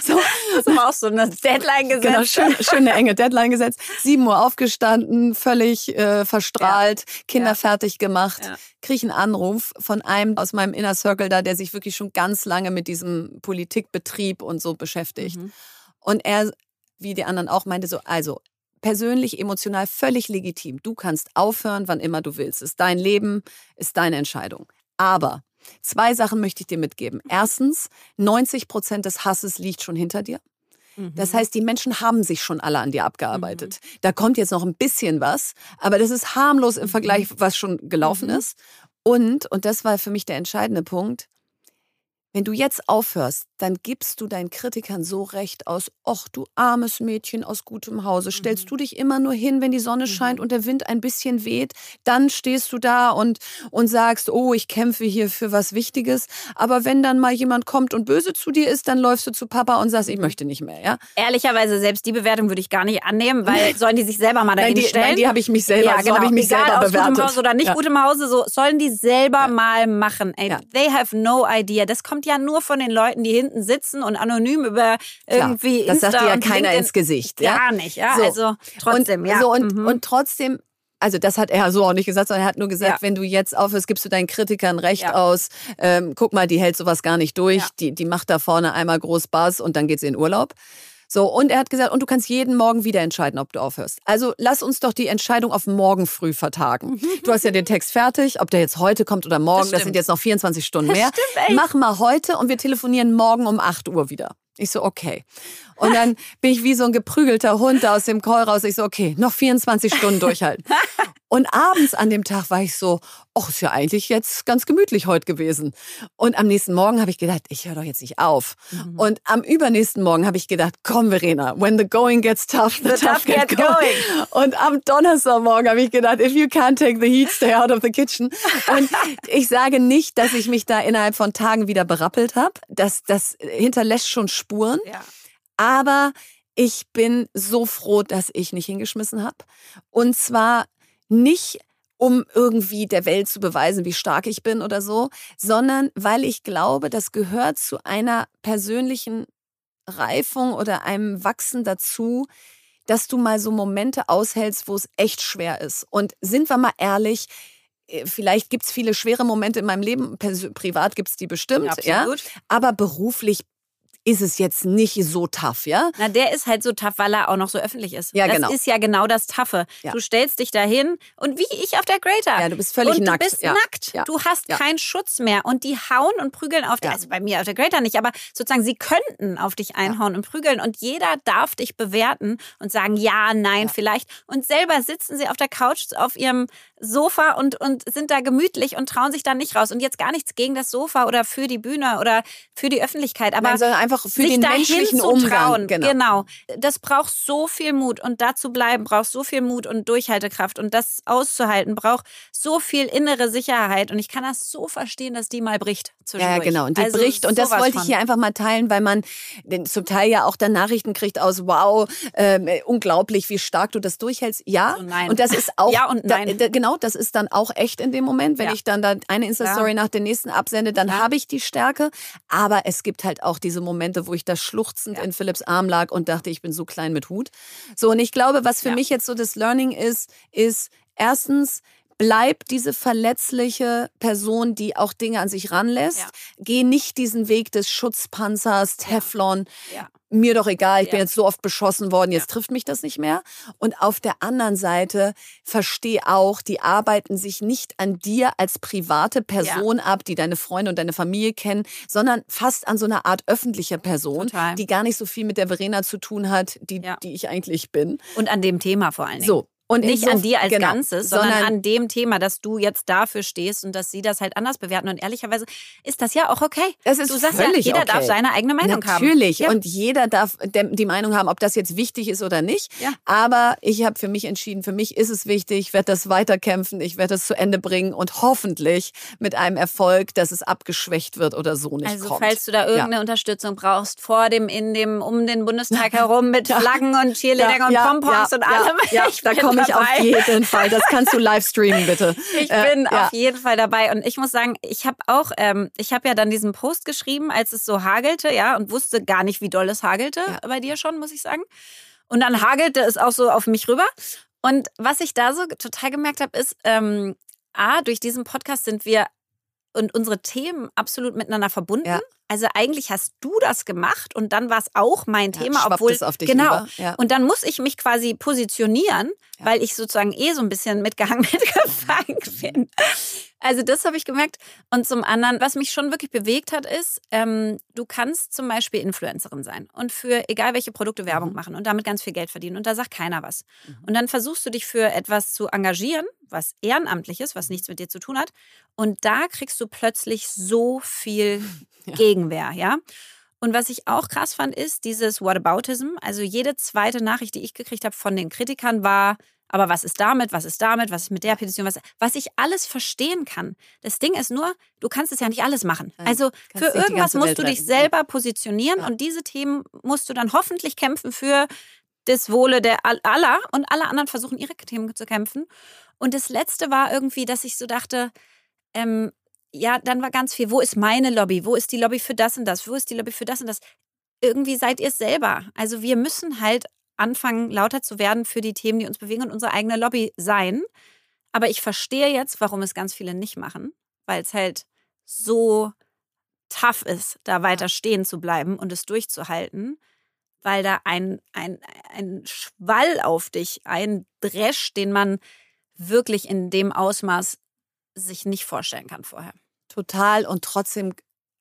so. Das war auch so eine Deadline gesetzt. Genau, schön, schön eine enge Deadline gesetzt. 7 Uhr aufgestanden, völlig äh, verstrahlt, Kinder fertig gemacht. Kriege ich einen Anruf von einem aus meinem Inner Circle da, der sich wirklich schon ganz lange mit diesem Politikbetrieb und so beschäftigt. Mhm. Und er, wie die anderen auch, meinte so, also persönlich, emotional völlig legitim. Du kannst aufhören, wann immer du willst. Ist dein Leben, ist deine Entscheidung. Aber zwei Sachen möchte ich dir mitgeben. Erstens, 90 Prozent des Hasses liegt schon hinter dir. Mhm. Das heißt, die Menschen haben sich schon alle an dir abgearbeitet. Da kommt jetzt noch ein bisschen was, aber das ist harmlos im Vergleich, was schon gelaufen Mhm. ist. Und, und das war für mich der entscheidende Punkt, wenn du jetzt aufhörst, dann gibst du deinen Kritikern so recht aus, ach du armes Mädchen aus gutem Hause, stellst Mhm. du dich immer nur hin, wenn die Sonne scheint und der Wind ein bisschen weht, dann stehst du da und, und sagst, oh, ich kämpfe hier für was Wichtiges. Aber wenn dann mal jemand kommt und böse zu dir ist, dann läufst du zu Papa und sagst, ich Mhm. möchte nicht mehr, ja? Ehrlicherweise, selbst die Bewertung würde ich gar nicht annehmen, weil sollen die sich selber mal dahin Nein, die, stellen? nein, die habe ich mich selber, ja, so genau. habe ich mich Egal, selber aus bewertet. gutem Hause oder nicht ja. gutem Hause, so sollen die selber mal machen. Ey, Ja. They have no idea. Das kommt ja nur von den Leuten, die hinten sitzen und anonym über irgendwie das sagt Insta dir ja keiner LinkedIn- ins Gesicht, ja? Gar nicht, ja. So. Also trotzdem, und, ja. So und, Mhm. und trotzdem, also das hat er so auch nicht gesagt, sondern er hat nur gesagt, Ja. wenn du jetzt aufhörst, gibst du deinen Kritikern recht Ja. aus. Ähm, guck mal, die hält sowas gar nicht durch. Ja. Die, die macht da vorne einmal groß Bass und dann geht sie in Urlaub. So, und er hat gesagt, und du kannst jeden Morgen wieder entscheiden, ob du aufhörst. Also lass uns doch die Entscheidung auf morgen früh vertagen. Du hast ja den Text fertig, ob der jetzt heute kommt oder morgen, das, stimmt. sind jetzt noch 24 Stunden mehr. stimmt echt. Mach mal heute und wir telefonieren morgen um 8 Uhr wieder. Ich so, okay. Und dann bin ich wie so ein geprügelter Hund da aus dem Call raus. Ich so, okay, noch 24 Stunden durchhalten. Und abends an dem Tag war ich so, ach, ist ja eigentlich jetzt ganz gemütlich heute gewesen. Und am nächsten Morgen habe ich gedacht, ich höre doch jetzt nicht auf. Mhm. Und am übernächsten Morgen habe ich gedacht, komm Verena, when the going gets tough, the, The tough get going. Und am Donnerstagmorgen habe ich gedacht, if you can't take the heat, stay out of the kitchen. Und ich sage nicht, dass ich mich da innerhalb von Tagen wieder berappelt habe. Das, das hinterlässt schon Spuren. ja. Aber ich bin so froh, dass ich nicht hingeschmissen habe. Und zwar nicht, um irgendwie der Welt zu beweisen, wie stark ich bin oder so, sondern weil ich glaube, das gehört zu einer persönlichen Reifung oder einem Wachsen dazu, dass du mal so Momente aushältst, wo es echt schwer ist. Und sind wir mal ehrlich, äh, vielleicht gibt's viele schwere Momente in meinem Leben, privat gibt's die bestimmt, ja, Absolut. aber beruflich ist es jetzt nicht so tough, ja? Na, der ist halt so tough, weil er auch noch so öffentlich ist. Ja, das genau. ist ja genau das Taffe. Ja. Du stellst dich dahin und wie ich auf der Greater. Ja, du bist völlig und nackt. Du bist Ja. nackt. Ja. Du hast keinen Schutz mehr. Und die hauen und prügeln auf dich. Also bei mir auf der Greater nicht, aber sozusagen sie könnten auf dich einhauen und prügeln. Und jeder darf dich bewerten und sagen, ja, nein, vielleicht. Und selber sitzen sie auf der Couch auf ihrem Sofa und, und sind da gemütlich und trauen sich da nicht raus. Und jetzt gar nichts gegen das Sofa oder für die Bühne oder für die Öffentlichkeit. Aber Nein, sondern einfach für den menschlichen Umgang. Genau. genau. Das braucht so viel Mut und dazu bleiben braucht so viel Mut und Durchhaltekraft und das auszuhalten braucht so viel innere Sicherheit und ich kann das so verstehen, dass die mal bricht Ja, genau. Und die Also bricht. Und das wollte ich hier einfach mal teilen, weil man zum Teil ja auch dann Nachrichten kriegt aus, wow, äh, unglaublich, wie stark du das durchhältst. Ja. Nein. Und das ist auch, Ja und nein. Da, da, genau, das ist dann auch echt in dem Moment, wenn Ja. ich dann da eine Insta-Story nach der nächsten absende, dann habe ich die Stärke. Aber es gibt halt auch diese Momente, wo ich da schluchzend in Philipps Arm lag und dachte, ich bin so klein mit Hut. So, und ich glaube, was für Ja. mich jetzt so das Learning ist, ist erstens, bleib diese verletzliche Person, die auch Dinge an sich ranlässt. Ja. Geh nicht diesen Weg des Schutzpanzers, Teflon. Ja. Mir doch egal, ich bin jetzt so oft beschossen worden, jetzt trifft mich das nicht mehr. Und auf der anderen Seite versteh auch, die arbeiten sich nicht an dir als private Person ab, die deine Freunde und deine Familie kennen, sondern fast an so einer Art öffentlicher Person, Total. die gar nicht so viel mit der Verena zu tun hat, die, die ich eigentlich bin. Und an dem Thema vor allen Dingen. So. Und nicht an dir als genau, Ganzes, sondern, an dem Thema, dass du jetzt dafür stehst und dass sie das halt anders bewerten. Und ehrlicherweise ist das ja auch okay. Das ist du sagst ja, jeder okay. darf seine eigene Meinung haben. Natürlich. Ja. Und jeder darf die Meinung haben, ob das jetzt wichtig ist oder nicht. Ja. Aber ich habe für mich entschieden, für mich ist es wichtig, ich werde das weiterkämpfen, ich werde das zu Ende bringen und hoffentlich mit einem Erfolg, dass es abgeschwächt wird oder so nicht Also kommt. falls du da irgendeine Unterstützung brauchst, vor dem, in dem, um den Bundestag herum mit Flaggen und Cheerleading und Pompons und allem. Ja, da komme ich dabei. auf jeden Fall. Das kannst du live streamen, bitte. Ich Äh, bin ja. auf jeden Fall dabei und ich muss sagen, ich habe auch, ähm, ich habe ja dann diesen Post geschrieben, als es so hagelte, ja, und wusste gar nicht, wie doll es hagelte Ja. bei dir schon, muss ich sagen. Und dann hagelte es auch so auf mich rüber. Und was ich da so total gemerkt habe, ist, ähm, a, durch diesen Podcast sind wir und unsere Themen absolut miteinander verbunden. Ja. Also eigentlich hast du das gemacht und dann war es auch mein Ja, Thema, obwohl es auf dich genau. ja. Und dann muss ich mich quasi positionieren, Ja. weil ich sozusagen eh so ein bisschen mitgehangen, mitgefangen bin. Also das habe ich gemerkt. Und zum anderen, was mich schon wirklich bewegt hat, ist, ähm, du kannst zum Beispiel Influencerin sein und für egal welche Produkte Werbung Mhm. machen und damit ganz viel Geld verdienen. Und da sagt keiner was. Und dann versuchst du dich für etwas zu engagieren, was ehrenamtlich ist, was nichts mit dir zu tun hat. Und da kriegst du plötzlich so viel Gegenwehr, ja. Und was ich auch krass fand, ist dieses Whataboutism. Also jede zweite Nachricht, die ich gekriegt habe von den Kritikern, war, aber was ist damit, was ist damit, was ist mit der Petition, was, was ich alles verstehen kann. Das Ding ist nur, du kannst es ja nicht alles machen. Nein, also für irgendwas musst Welt du dich retten. selber positionieren Ja. und diese Themen musst du dann hoffentlich kämpfen für das Wohle der all- aller und alle anderen versuchen ihre Themen zu kämpfen. Und das Letzte war irgendwie, dass ich so dachte, ähm, ja, dann war ganz viel, wo ist meine Lobby? Wo ist die Lobby für das und das? Wo ist die Lobby für das und das? Irgendwie seid ihr es selber. Also wir müssen halt anfangen, lauter zu werden für die Themen, die uns bewegen und unsere eigene Lobby sein. Aber ich verstehe jetzt, warum es ganz viele nicht machen, weil es halt so tough ist, da weiter stehen zu bleiben und es durchzuhalten, weil da ein, ein, ein Schwall auf dich eindrescht, den man wirklich in dem Ausmaß sich nicht vorstellen kann vorher. Total. Und trotzdem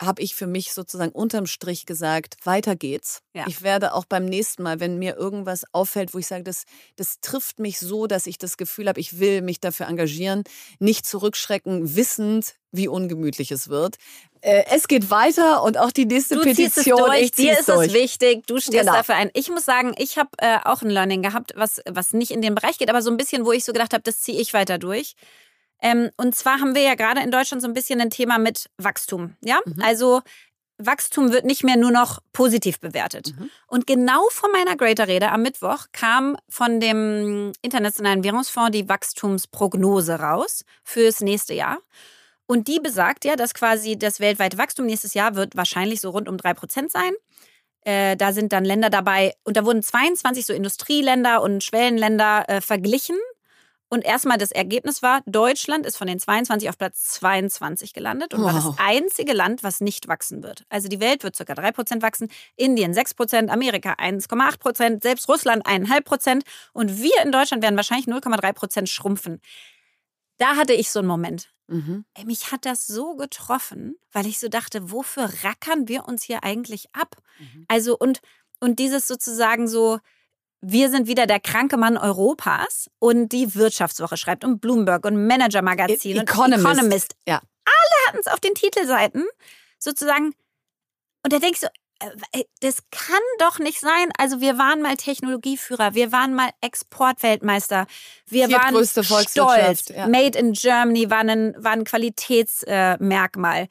habe ich für mich sozusagen unterm Strich gesagt, weiter geht's. Ja. Ich werde auch beim nächsten Mal, wenn mir irgendwas auffällt, wo ich sage, das, das trifft mich so, dass ich das Gefühl habe, ich will mich dafür engagieren, nicht zurückschrecken, wissend, wie ungemütlich es wird. Äh, es geht weiter und auch die nächste Du ziehst es Petition, durch, ich dir ist durch. es wichtig, du stehst Genau. dafür ein. Ich muss sagen, ich habe äh, auch ein Learning gehabt, was, was nicht in den Bereich geht, aber so ein bisschen, wo ich so gedacht habe, das ziehe ich weiter durch. Ähm, und zwar haben wir ja gerade in Deutschland so ein bisschen ein Thema mit Wachstum. Ja, Mhm. also Wachstum wird nicht mehr nur noch positiv bewertet. Mhm. Und genau vor meiner Greater-Rede am Mittwoch kam von dem Internationalen Währungsfonds die Wachstumsprognose raus fürs nächste Jahr. Und die besagt ja, dass quasi das weltweite Wachstum nächstes Jahr wird wahrscheinlich so rund um 3% sein. Äh, da sind dann Länder dabei, und da wurden 22 so Industrieländer und Schwellenländer äh, verglichen. Und erstmal das Ergebnis war, Deutschland ist von den 22 auf Platz 22 gelandet und war Wow. das einzige Land, was nicht wachsen wird. Also die Welt wird ca. 3% wachsen, Indien 6%, Amerika 1,8%, selbst Russland 1,5% und wir in Deutschland werden wahrscheinlich 0,3% schrumpfen. Da hatte ich so einen Moment. Mhm. Ey, mich hat das so getroffen, weil ich so dachte, wofür rackern wir uns hier eigentlich ab? Mhm. Also und, und dieses sozusagen so, wir sind wieder der kranke Mann Europas und die Wirtschaftswoche schreibt und Bloomberg und Manager Magazin und Economist. Economist. Ja. Alle hatten es auf den Titelseiten sozusagen. Und da denkst du, äh, das kann doch nicht sein. Also wir waren mal Technologieführer, wir waren mal Exportweltmeister, wir waren stolz. Ja. Made in Germany war ein, war ein Qualitätsmerkmal.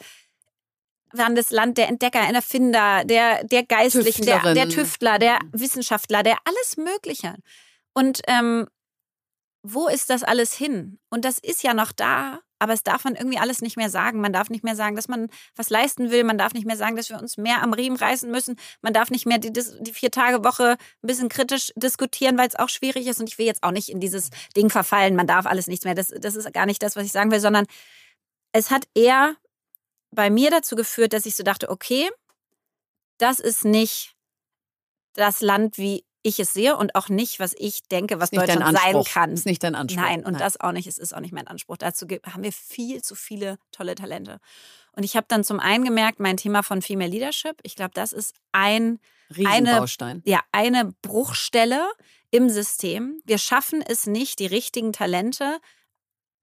Waren das Land der Entdecker, der Erfinder, der, der Geistlichen, der, der. Tüftler, der Wissenschaftler, der alles Mögliche. Und ähm, wo ist das alles hin? Und das ist ja noch da, aber es darf man irgendwie alles nicht mehr sagen. Man darf nicht mehr sagen, dass man was leisten will. Man darf nicht mehr sagen, dass wir uns mehr am Riemen reißen müssen. Man darf nicht mehr die, die Vier-Tage-Woche ein bisschen kritisch diskutieren, weil es auch schwierig ist. Und ich will jetzt auch nicht in dieses Ding verfallen. Man darf alles nichts mehr. Das, das ist gar nicht das, was ich sagen will, sondern es hat eher bei mir dazu geführt, dass ich so dachte, okay, das ist nicht das Land, wie ich es sehe und auch nicht, was ich denke, was Deutschland sein kann. Ist nicht dein Anspruch. Nein, und das auch nicht. Es ist auch nicht mein Anspruch. Dazu haben wir viel zu viele tolle Talente. Und ich habe dann zum einen gemerkt, mein Thema von Female Leadership, ich glaube, das ist ein, Riesenbaustein. ja, eine Bruchstelle im System. Wir schaffen es nicht, die richtigen Talente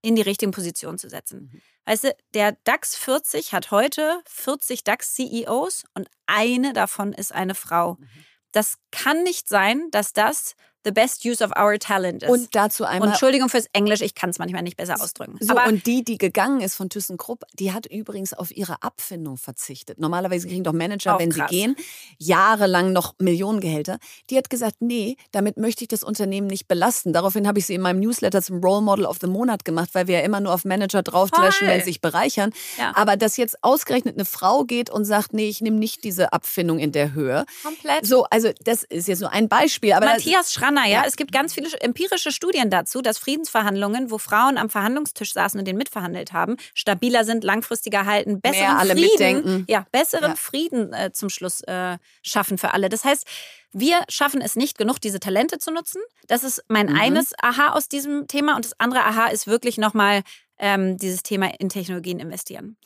in die richtigen Positionen zu setzen. Mhm. Weißt du, der DAX 40 hat heute 40 DAX-CEOs und eine davon ist eine Frau. Mhm. Das kann nicht sein, dass das the best use of our talent ist. Und dazu Und einmal Entschuldigung fürs Englisch, ich kann es manchmal nicht besser ausdrücken. So, Aber und die, die gegangen ist von ThyssenKrupp, die hat übrigens auf ihre Abfindung verzichtet. Normalerweise kriegen doch Manager, wenn krass. sie gehen, jahrelang noch Millionengehälter. Die hat gesagt, nee, damit möchte ich das Unternehmen nicht belasten. Daraufhin habe ich sie in meinem Newsletter zum Role Model of the Monat gemacht, weil wir ja immer nur auf Manager draufdreschen, wenn sie sich bereichern. Ja. Aber dass jetzt ausgerechnet eine Frau geht und sagt, nee, ich nehme nicht diese Abfindung in der Höhe. komplett. So, also das ist jetzt nur ein Beispiel. Aber Matthias Schranner, ja. Ja. Es gibt ganz viele empirische Studien dazu, dass Friedensverhandlungen, wo Frauen am Verhandlungstisch saßen und den mitverhandelt haben, stabiler sind, langfristiger halten, besseren alle Frieden, mitdenken. ja, besseren Ja. Frieden äh, zum Schluss äh, schaffen für alle. Das heißt, wir schaffen es nicht genug, diese Talente zu nutzen. Das ist mein Mhm. eines Aha aus diesem Thema. Und das andere Aha ist wirklich nochmal ähm, dieses Thema in Technologien investieren.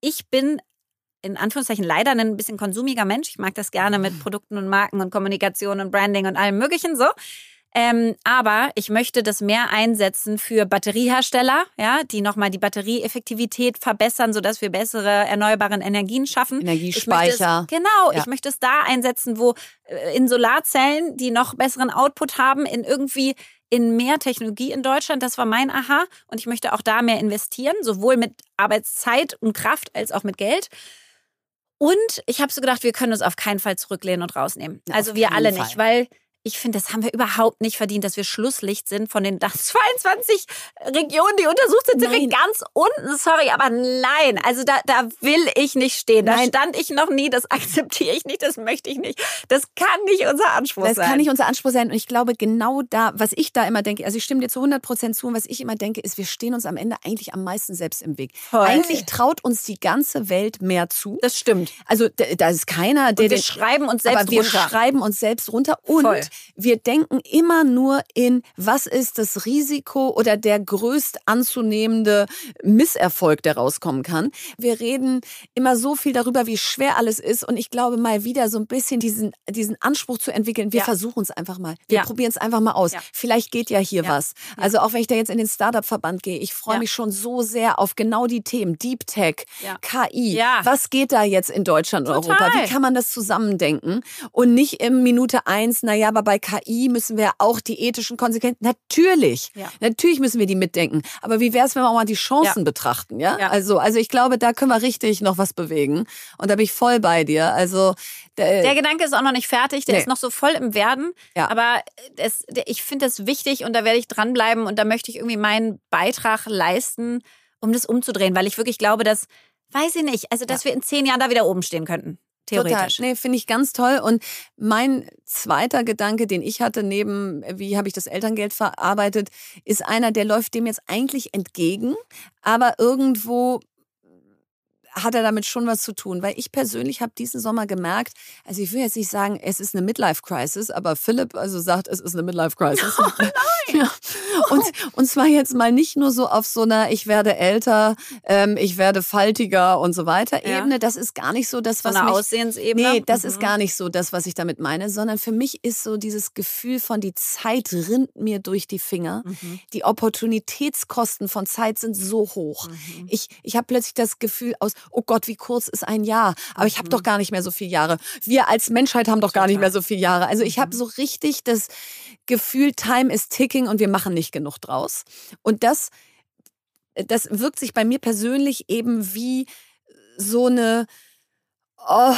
Ich bin in Anführungszeichen leider ein bisschen konsumiger Mensch. Ich mag das gerne mit Produkten und Marken und Kommunikation und Branding und allem Möglichen so. Ähm, aber ich möchte das mehr einsetzen für Batteriehersteller, ja, die nochmal die Batterieeffektivität verbessern, sodass wir bessere erneuerbare Energien schaffen. Ich möchte Energiespeicher. Es, genau, Ja. ich möchte es da einsetzen, wo äh, in Solarzellen, die noch besseren Output haben, in irgendwie in mehr Technologie in Deutschland. Das war mein Aha. Und ich möchte auch da mehr investieren, sowohl mit Arbeitszeit und Kraft als auch mit Geld. Und ich habe so gedacht, wir können uns auf keinen Fall zurücklehnen und rausnehmen. Ja, also wir alle Fall. nicht, weil ich finde, das haben wir überhaupt nicht verdient, dass wir Schlusslicht sind von den das 22 Regionen, die untersucht sind, sind wir ganz unten. Sorry, aber nein. Also da, da will ich nicht stehen. Da Nein. stand ich noch nie. Das akzeptiere ich nicht. Das möchte ich nicht. Das kann nicht unser Anspruch Das sein. kann nicht unser Anspruch sein. Und ich glaube, genau da, was ich da immer denke, also ich stimme dir zu 100 Prozent zu, und was ich immer denke, ist, wir stehen uns am Ende eigentlich am meisten selbst im Weg. Voll. Eigentlich traut uns die ganze Welt mehr zu. das stimmt. Also da da ist keiner, der Und wir den- schreiben uns selbst aber wir runter. schreiben uns selbst runter und Voll. Wir denken immer nur in, was ist das Risiko oder der größt anzunehmende Misserfolg, der rauskommen kann. Wir reden immer so viel darüber, wie schwer alles ist und ich glaube mal wieder so ein bisschen diesen, diesen Anspruch zu entwickeln. Wir Ja. versuchen es einfach mal. Wir Ja. probieren es einfach mal aus. Ja. Vielleicht geht ja hier was. Also auch wenn ich da jetzt in den Startup-Verband gehe, ich freue mich schon so sehr auf genau die Themen. Deep Tech. KI. Was geht da jetzt in Deutschland und Total. Europa? Wie kann man das zusammendenken? Und nicht im Minute eins, naja, aber bei KI müssen wir auch die ethischen Konsequenzen. Natürlich. Ja. Natürlich müssen wir die mitdenken. Aber wie wäre es, wenn wir auch mal die Chancen betrachten, ja? Ja. Also, also ich glaube, da können wir richtig noch was bewegen. Und da bin ich voll bei dir. Also, der, Der Gedanke ist auch noch nicht fertig, der Nee. ist noch so voll im Werden. Ja. Aber es, der, ich finde das wichtig und da werde ich dranbleiben und da möchte ich irgendwie meinen Beitrag leisten, um das umzudrehen, weil ich wirklich glaube, dass, weiß ich nicht, also dass wir in zehn Jahren da wieder oben stehen könnten. Theoretisch. Total. Nee, finde ich ganz toll. Und mein zweiter Gedanke, den ich hatte, neben wie habe ich das Elterngeld verarbeitet, ist einer, der läuft dem jetzt eigentlich entgegen, aber irgendwo hat er damit schon was zu tun, weil ich persönlich habe diesen Sommer gemerkt, also ich will jetzt nicht sagen, es ist eine Midlife-Crisis, aber Philipp also sagt, es ist eine Midlife-Crisis. Oh ja. und, und zwar jetzt mal nicht nur so auf so einer, ich werde älter, ähm, ich werde faltiger und so weiter Ja. Ebene. Das ist gar nicht so das, Von was einer mich Aussehensebene. Nee, das Mhm. ist gar nicht so das, was ich damit meine, sondern für mich ist so dieses Gefühl von die Zeit rinnt mir durch die Finger. Mhm. Die Opportunitätskosten von Zeit sind so hoch. Ich, ich habe plötzlich das Gefühl aus oh Gott, wie kurz ist ein Jahr? Aber ich Mhm. habe doch gar nicht mehr so viele Jahre. Wir als Menschheit haben doch gar nicht mehr so viele Jahre. Also ich habe Mhm. so richtig das Gefühl, Time is ticking und wir machen nicht genug draus. Und das, das wirkt sich bei mir persönlich eben wie so eine oh,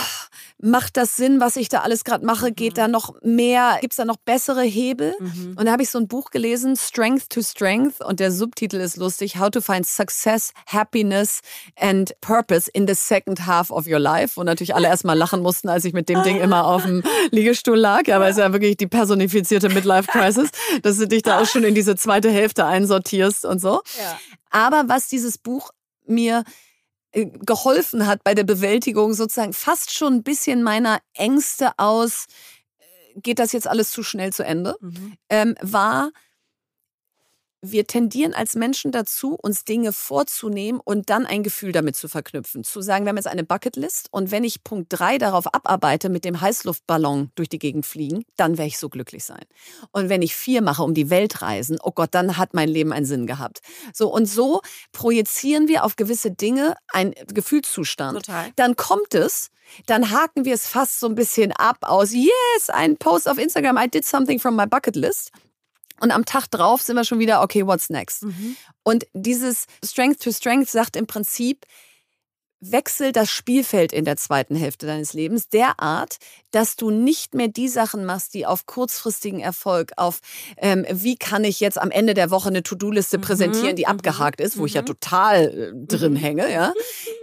macht das Sinn, was ich da alles gerade mache? Geht da noch mehr? Gibt es da noch bessere Hebel? Mhm. Und da habe ich so ein Buch gelesen, Strength to Strength, und der Subtitel ist lustig, How to Find Success, Happiness and Purpose in the Second Half of Your Life. Und natürlich alle erstmal lachen mussten, als ich mit dem Ding immer auf dem Liegestuhl lag. Aber es ist ja wirklich die personifizierte Midlife Crisis, dass du dich da auch schon in diese zweite Hälfte einsortierst und so. Ja. Aber was dieses Buch mir geholfen hat bei der Bewältigung sozusagen fast schon ein bisschen meiner Ängste aus, äh, geht das jetzt alles zu schnell zu Ende, Mhm. ähm, war, wir tendieren als Menschen dazu, uns Dinge vorzunehmen und dann ein Gefühl damit zu verknüpfen. Zu sagen, wir haben jetzt eine Bucketlist und wenn ich Punkt drei darauf abarbeite, mit dem Heißluftballon durch die Gegend fliegen, dann werde ich so glücklich sein. Und wenn ich vier mache, um die Welt reisen, oh Gott, dann hat mein Leben einen Sinn gehabt. So und so projizieren wir auf gewisse Dinge einen Gefühlszustand. Total. Dann kommt es, dann haken wir es fast so ein bisschen ab aus, yes, ein Post auf Instagram, I did something from my bucket list. Und am Tag drauf sind wir schon wieder, okay, what's next? Mhm. Und dieses Strength to Strength sagt im Prinzip, wechsel das Spielfeld in der zweiten Hälfte deines Lebens derart, dass du nicht mehr die Sachen machst, die auf kurzfristigen Erfolg, auf ähm, wie kann ich jetzt am Ende der Woche eine To-Do-Liste Mhm, präsentieren, die mhm, abgehakt ist, wo ich ja mhm. total äh, drin Mhm. hänge, ja,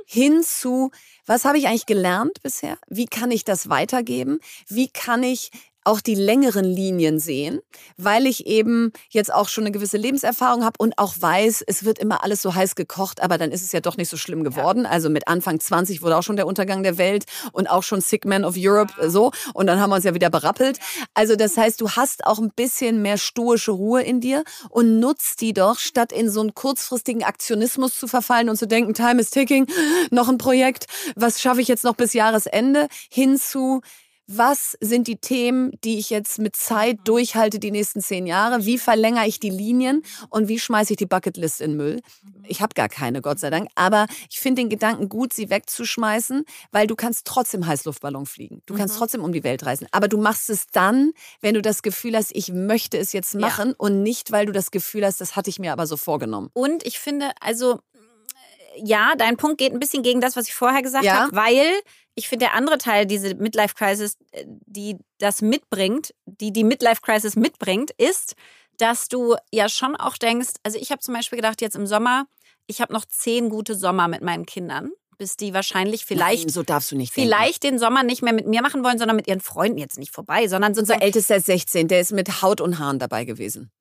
hin zu, was habe ich eigentlich gelernt bisher? Wie kann ich das weitergeben? Wie kann ich auch die längeren Linien sehen, weil ich eben jetzt auch schon eine gewisse Lebenserfahrung habe und auch weiß, es wird immer alles so heiß gekocht, aber dann ist es ja doch nicht so schlimm geworden. Also mit Anfang 20 wurde auch schon der Untergang der Welt und auch schon Sick Man of Europe so und dann haben wir uns ja wieder berappelt. Also das heißt, du hast auch ein bisschen mehr stoische Ruhe in dir und nutzt die doch, statt in so einen kurzfristigen Aktionismus zu verfallen und zu denken, Time is ticking, noch ein Projekt, was schaffe ich jetzt noch bis Jahresende, hinzu was sind die Themen, die ich jetzt mit Zeit durchhalte die nächsten zehn Jahre? Wie verlängere ich die Linien und wie schmeiße ich die Bucketlist in Müll? Ich habe gar keine, Gott sei Dank. Aber ich finde den Gedanken gut, sie wegzuschmeißen, weil du kannst trotzdem Heißluftballon fliegen. Du kannst trotzdem um die Welt reisen. Aber du machst es dann, wenn du das Gefühl hast, ich möchte es jetzt machen und nicht, weil du das Gefühl hast, das hatte ich mir aber so vorgenommen. Und ich finde, also ja, dein Punkt geht ein bisschen gegen das, was ich vorher gesagt Ja. habe, weil ich finde, der andere Teil, diese Midlife Crisis, äh, die das mitbringt, die die Midlife Crisis mitbringt, ist, dass du ja schon auch denkst, also ich habe zum Beispiel gedacht, jetzt im Sommer, ich habe noch zehn gute Sommer mit meinen Kindern, bis die wahrscheinlich vielleicht, Nein, so darfst du nicht denken. vielleicht den Sommer nicht mehr mit mir machen wollen, sondern mit ihren Freunden jetzt nicht vorbei, sondern so Unser Ältester ist 16, der ist mit Haut und Haaren dabei gewesen.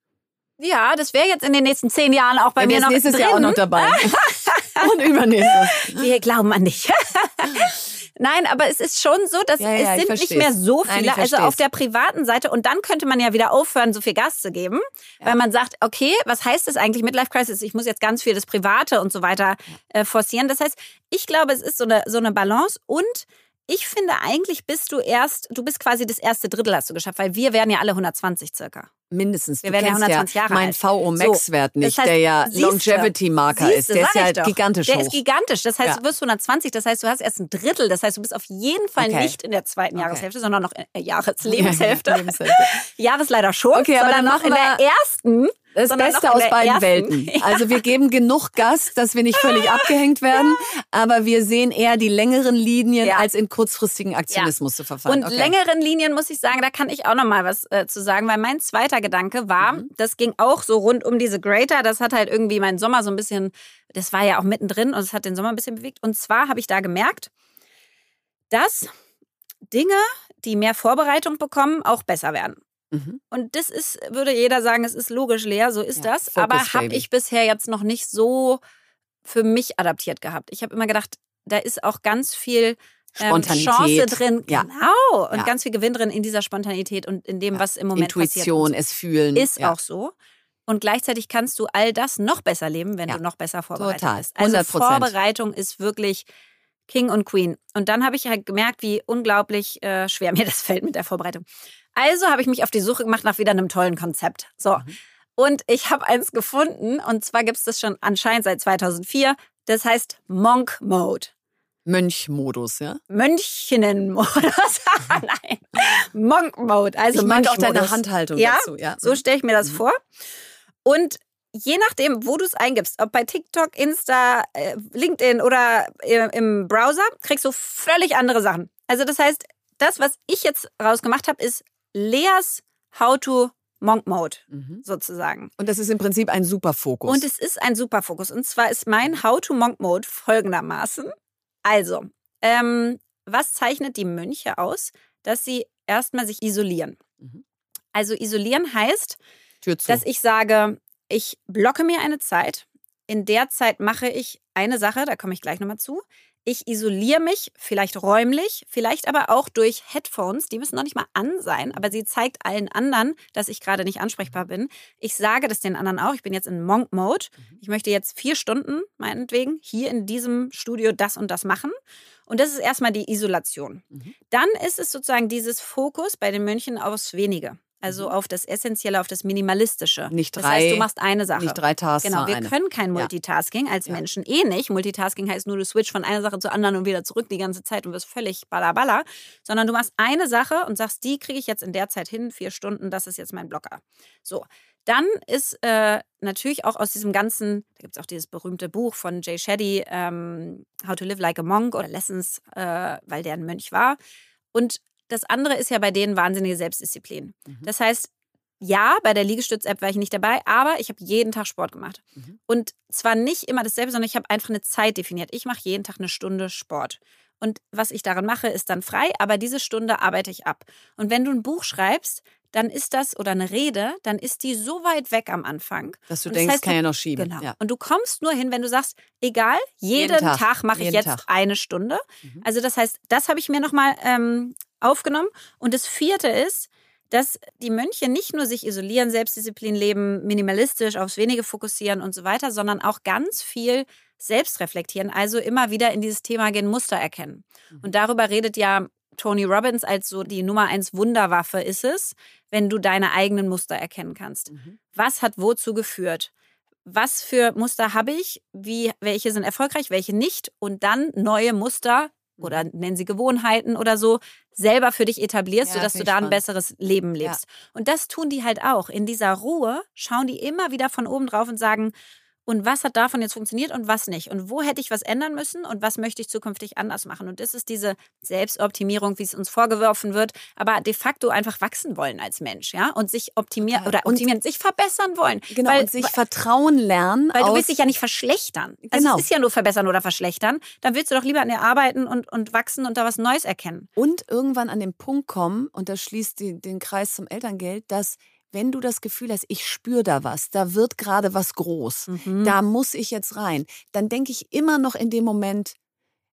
ja, das wäre jetzt in den nächsten zehn Jahren auch bei Der mir noch nächstes drin. Jahr auch noch dabei. und übernächstes. Wir glauben an dich. Nein, aber es ist schon so, dass Ja, ja, es sind nicht mehr so Nein, viele. ich also auf der privaten Seite. Und dann könnte man ja wieder aufhören, so viel Gas zu geben. Weil man sagt, okay, was heißt das eigentlich Midlife Crisis? Ich muss jetzt ganz viel das Private und so weiter äh, forcieren. Das heißt, ich glaube, es ist so eine, so eine Balance und ich finde, eigentlich bist du erst, du bist quasi das erste Drittel hast du geschafft, weil wir werden ja alle 120 circa. Mindestens. Wir Du werden ja kennst 120 Jahre Mein alt. VO Max-Wert So, nicht, das heißt, der ja Longevity-Marker ist. Der ist ja doch. gigantisch Der hoch. ist gigantisch. Das heißt, Ja. du wirst 120. Das heißt, du hast erst ein Drittel. Das heißt, du bist auf jeden Fall Okay. nicht in der zweiten Okay. Jahreshälfte, sondern noch in der Jahreslebeshälfte. Ja, Lebenshälfte. Jahresleider schon. Okay, aber sondern dann noch in der ersten. Das Beste aus beiden ersten. Welten. Ja. Also wir geben genug Gas, dass wir nicht völlig abgehängt werden, aber wir sehen eher die längeren Linien, Ja. als in kurzfristigen Aktionismus zu verfallen. Und Okay. längeren Linien muss ich sagen, da kann ich auch noch mal was äh, zu sagen, weil mein zweiter Gedanke war, Mhm. das ging auch so rund um diese Greater, das hat halt irgendwie meinen Sommer so ein bisschen, das war ja auch mittendrin und es hat den Sommer ein bisschen bewegt. Und zwar habe ich da gemerkt, dass Dinge, die mehr Vorbereitung bekommen, auch besser werden. Mhm. Und das ist, würde jeder sagen, es ist logisch leer, so ist Ja, das. Focus, Aber habe ich bisher jetzt noch nicht so für mich adaptiert gehabt. Ich habe immer gedacht, da ist auch ganz viel ähm. Chance drin. Ja. Genau. Und Ja. ganz viel Gewinn drin in dieser Spontanität und in dem, was im Moment Intuition, passiert. es fühlen. Ist auch so. Und gleichzeitig kannst du all das noch besser leben, wenn du noch besser vorbereitet Total. bist. Also 100%. Vorbereitung ist wirklich King und Queen. Und dann habe ich halt gemerkt, wie unglaublich äh, schwer mir das fällt mit der Vorbereitung. Also habe ich mich auf die Suche gemacht nach wieder einem tollen Konzept. So. Mhm. Und ich habe eins gefunden. Und zwar gibt es das schon anscheinend seit 2004. Das heißt Monk Mode. Mönchmodus, ja? Mönchinnenmodus. Nein, Monk-Mode. Also ich mag auch deine. Handhaltung Ja, dazu, ja. So stelle ich mir das Mhm. vor. Und je nachdem, wo du es eingibst, ob bei TikTok, Insta, äh, LinkedIn oder im Browser, kriegst du völlig andere Sachen. Also das heißt, das, was ich jetzt rausgemacht habe, ist Leas How-to Monk Mode Mhm. sozusagen. Und das ist im Prinzip ein super Fokus. Und es ist ein super Fokus. Und zwar ist mein How-to-Monk-Mode folgendermaßen. Also, ähm, was zeichnet die Mönche aus? Dass sie erstmal sich isolieren. Mhm. Also isolieren heißt, dass ich sage, ich blocke mir eine Zeit. In der Zeit mache ich eine Sache, da komme ich gleich nochmal zu. Ich isoliere mich, vielleicht räumlich, vielleicht aber auch durch Headphones. Die müssen noch nicht mal an sein, aber sie zeigt allen anderen, dass ich gerade nicht ansprechbar bin. Ich sage das den anderen auch. Ich bin jetzt in Monk-Mode. Ich möchte jetzt vier Stunden, meinetwegen, hier in diesem Studio das und das machen. Und das ist erstmal die Isolation. Mhm. Dann ist es sozusagen dieses Fokus bei den Mönchen aufs Wenige. Also auf das Essentielle, auf das Minimalistische. Nicht das drei- heißt, du machst eine Sache. Nicht drei Tasks, Genau, wir eine. können kein Ja. Multitasking als Ja. Menschen eh nicht. Multitasking heißt nur, du switch von einer Sache zur anderen und wieder zurück die ganze Zeit und wirst völlig ballerballer. Sondern du machst eine Sache und sagst, die kriege ich jetzt in der Zeit hin, vier Stunden, das ist jetzt mein Blocker. So, dann ist äh, natürlich auch aus diesem ganzen, da gibt es auch dieses berühmte Buch von Jay Shetty, ähm, How to Live Like a Monk oder Lessons, äh, weil der ein Mönch war. Und das andere ist ja bei denen wahnsinnige Selbstdisziplin. Mhm. Das heißt, ja, bei der Liegestütz-App war ich nicht dabei, aber ich habe jeden Tag Sport gemacht. Mhm. Und zwar nicht immer dasselbe, sondern ich habe einfach eine Zeit definiert. Ich mache jeden Tag eine Stunde Sport. Und was ich daran mache, ist dann frei, aber diese Stunde arbeite ich ab. Und wenn du ein Buch schreibst, dann ist das, oder eine Rede, dann ist die so weit weg am Anfang. Dass du das denkst, heißt, kann du- ja noch schieben. Genau. Ja. Und du kommst nur hin, wenn du sagst, egal, jeden, Jeden Tag. Tag, mache ich jetzt Tag. eine Stunde. Mhm. Also das heißt, das habe ich mir nochmal ähm, aufgenommen. Und das vierte ist, dass die Mönche nicht nur sich isolieren, Selbstdisziplin leben, minimalistisch aufs Wenige fokussieren und so weiter, sondern auch ganz viel selbst reflektieren, also immer wieder in dieses Thema gehen, Muster erkennen. Mhm. Und darüber redet ja Tony Robbins als so die Nummer eins Wunderwaffe ist es, wenn du deine eigenen Muster erkennen kannst. Mhm. Was hat wozu geführt? Was für Muster habe ich? Wie, welche sind erfolgreich, welche nicht? Und dann neue Muster oder nennen sie Gewohnheiten oder so, selber für dich etablierst, Ja, sodass du da ein spannend. besseres Leben lebst. Und das tun die halt auch. In dieser Ruhe schauen die immer wieder von oben drauf und sagen, und was hat davon jetzt funktioniert und was nicht? Und wo hätte ich was ändern müssen und was möchte ich zukünftig anders machen? Und das ist diese Selbstoptimierung, wie es uns vorgeworfen wird, aber de facto einfach wachsen wollen als Mensch, ja? Und sich optimieren Total. oder optimieren, sich verbessern wollen. Genau, weil, und sich weil, vertrauen lernen. weil du willst dich ja nicht verschlechtern. Also Genau. es ist ja nur verbessern oder verschlechtern. Dann willst du doch lieber an dir arbeiten und, und wachsen und da was Neues erkennen. und irgendwann an den Punkt kommen, und das schließt die, den Kreis zum Elterngeld, dass wenn du das Gefühl hast, ich spüre da was, da wird gerade was groß, Mhm. da muss ich jetzt rein, dann denke ich immer noch in dem Moment,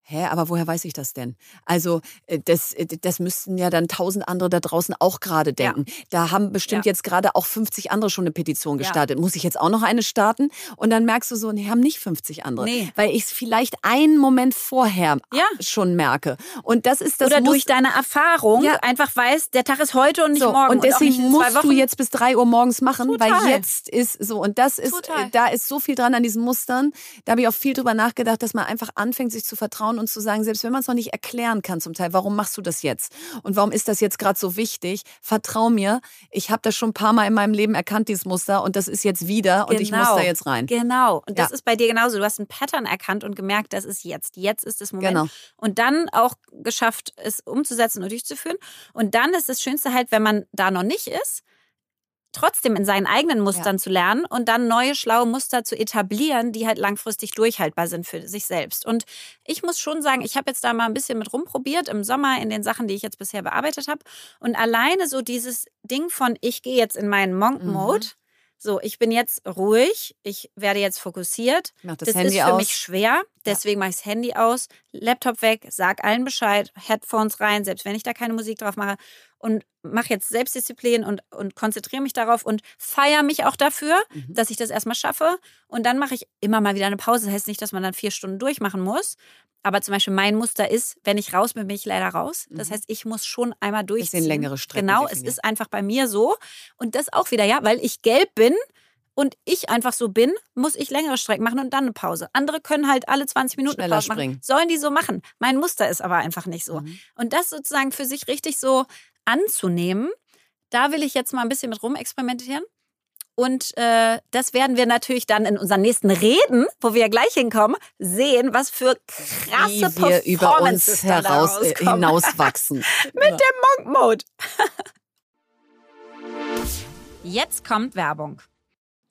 hä, aber woher weiß ich das denn? Also äh, das, äh, das müssten ja dann tausend andere da draußen auch gerade denken. Da haben bestimmt Ja. jetzt gerade auch 50 andere schon eine Petition Ja. gestartet. Muss ich jetzt auch noch eine starten? Und dann merkst du so, nee, haben nicht 50 andere. Nee. Weil ich es vielleicht einen Moment vorher Ja. schon merke. Und das ist das oder muss- durch deine Erfahrung Ja. einfach weißt, der Tag ist heute und nicht so, morgen. und deswegen in musst du jetzt bis drei Uhr morgens machen, Total. weil jetzt ist so. Und das ist, Total. da ist so viel dran an diesen Mustern. Da habe ich auch viel drüber nachgedacht, dass man einfach anfängt, sich zu vertrauen und zu sagen, selbst wenn man es noch nicht erklären kann zum Teil, warum machst du das jetzt? Und warum ist das jetzt gerade so wichtig? Vertrau mir, ich habe das schon ein paar Mal in meinem Leben erkannt, dieses Muster, und das ist jetzt wieder und ich muss da jetzt rein. Genau. Und das Ja. ist bei dir genauso. Du hast ein Pattern erkannt und gemerkt, das ist jetzt. Jetzt ist das Moment. Genau. Und dann auch geschafft, es umzusetzen und durchzuführen. Und dann ist das Schönste halt, wenn man da noch nicht ist, trotzdem in seinen eigenen Mustern zu lernen und dann neue schlaue Muster zu etablieren, die halt langfristig durchhaltbar sind für sich selbst. Und ich muss schon sagen, ich habe jetzt da mal ein bisschen mit rumprobiert im Sommer in den Sachen, die ich jetzt bisher bearbeitet habe. Und alleine so dieses Ding von, ich gehe jetzt in meinen Monk-Mode. So, ich bin jetzt ruhig, ich werde jetzt fokussiert. Mach das, Das, Handy ist für aus. mich schwer, deswegen mache ich das Handy aus, Laptop weg, sag allen Bescheid, Headphones rein, selbst wenn ich da keine Musik drauf mache und mache jetzt Selbstdisziplin und, und konzentriere mich darauf und feiere mich auch dafür, Mhm. dass ich das erstmal schaffe. Und dann mache ich immer mal wieder eine Pause. Das heißt nicht, dass man dann vier Stunden durchmachen muss. Aber zum Beispiel mein Muster ist, wenn ich raus bin, bin ich leider raus. Das Mhm. heißt, ich muss schon einmal durchziehen. längere Strecken Genau, es definieren. ist einfach bei mir so. Und das auch wieder, ja, weil ich gelb bin, und ich einfach so bin, muss ich längere Strecken machen und dann eine Pause. Andere können halt alle 20 Minuten Schneller Pause machen. springen. Sollen die so machen? Mein Muster ist aber einfach nicht so. Mhm. Und das sozusagen für sich richtig so anzunehmen, da will ich jetzt mal ein bisschen mit rumexperimentieren. Und äh, das werden wir natürlich dann in unseren nächsten Reden, wo wir ja gleich hinkommen, sehen, was für krasse Wie wir über uns heraus, äh, hinauswachsen. Mit dem Monk Mode. Jetzt kommt Werbung.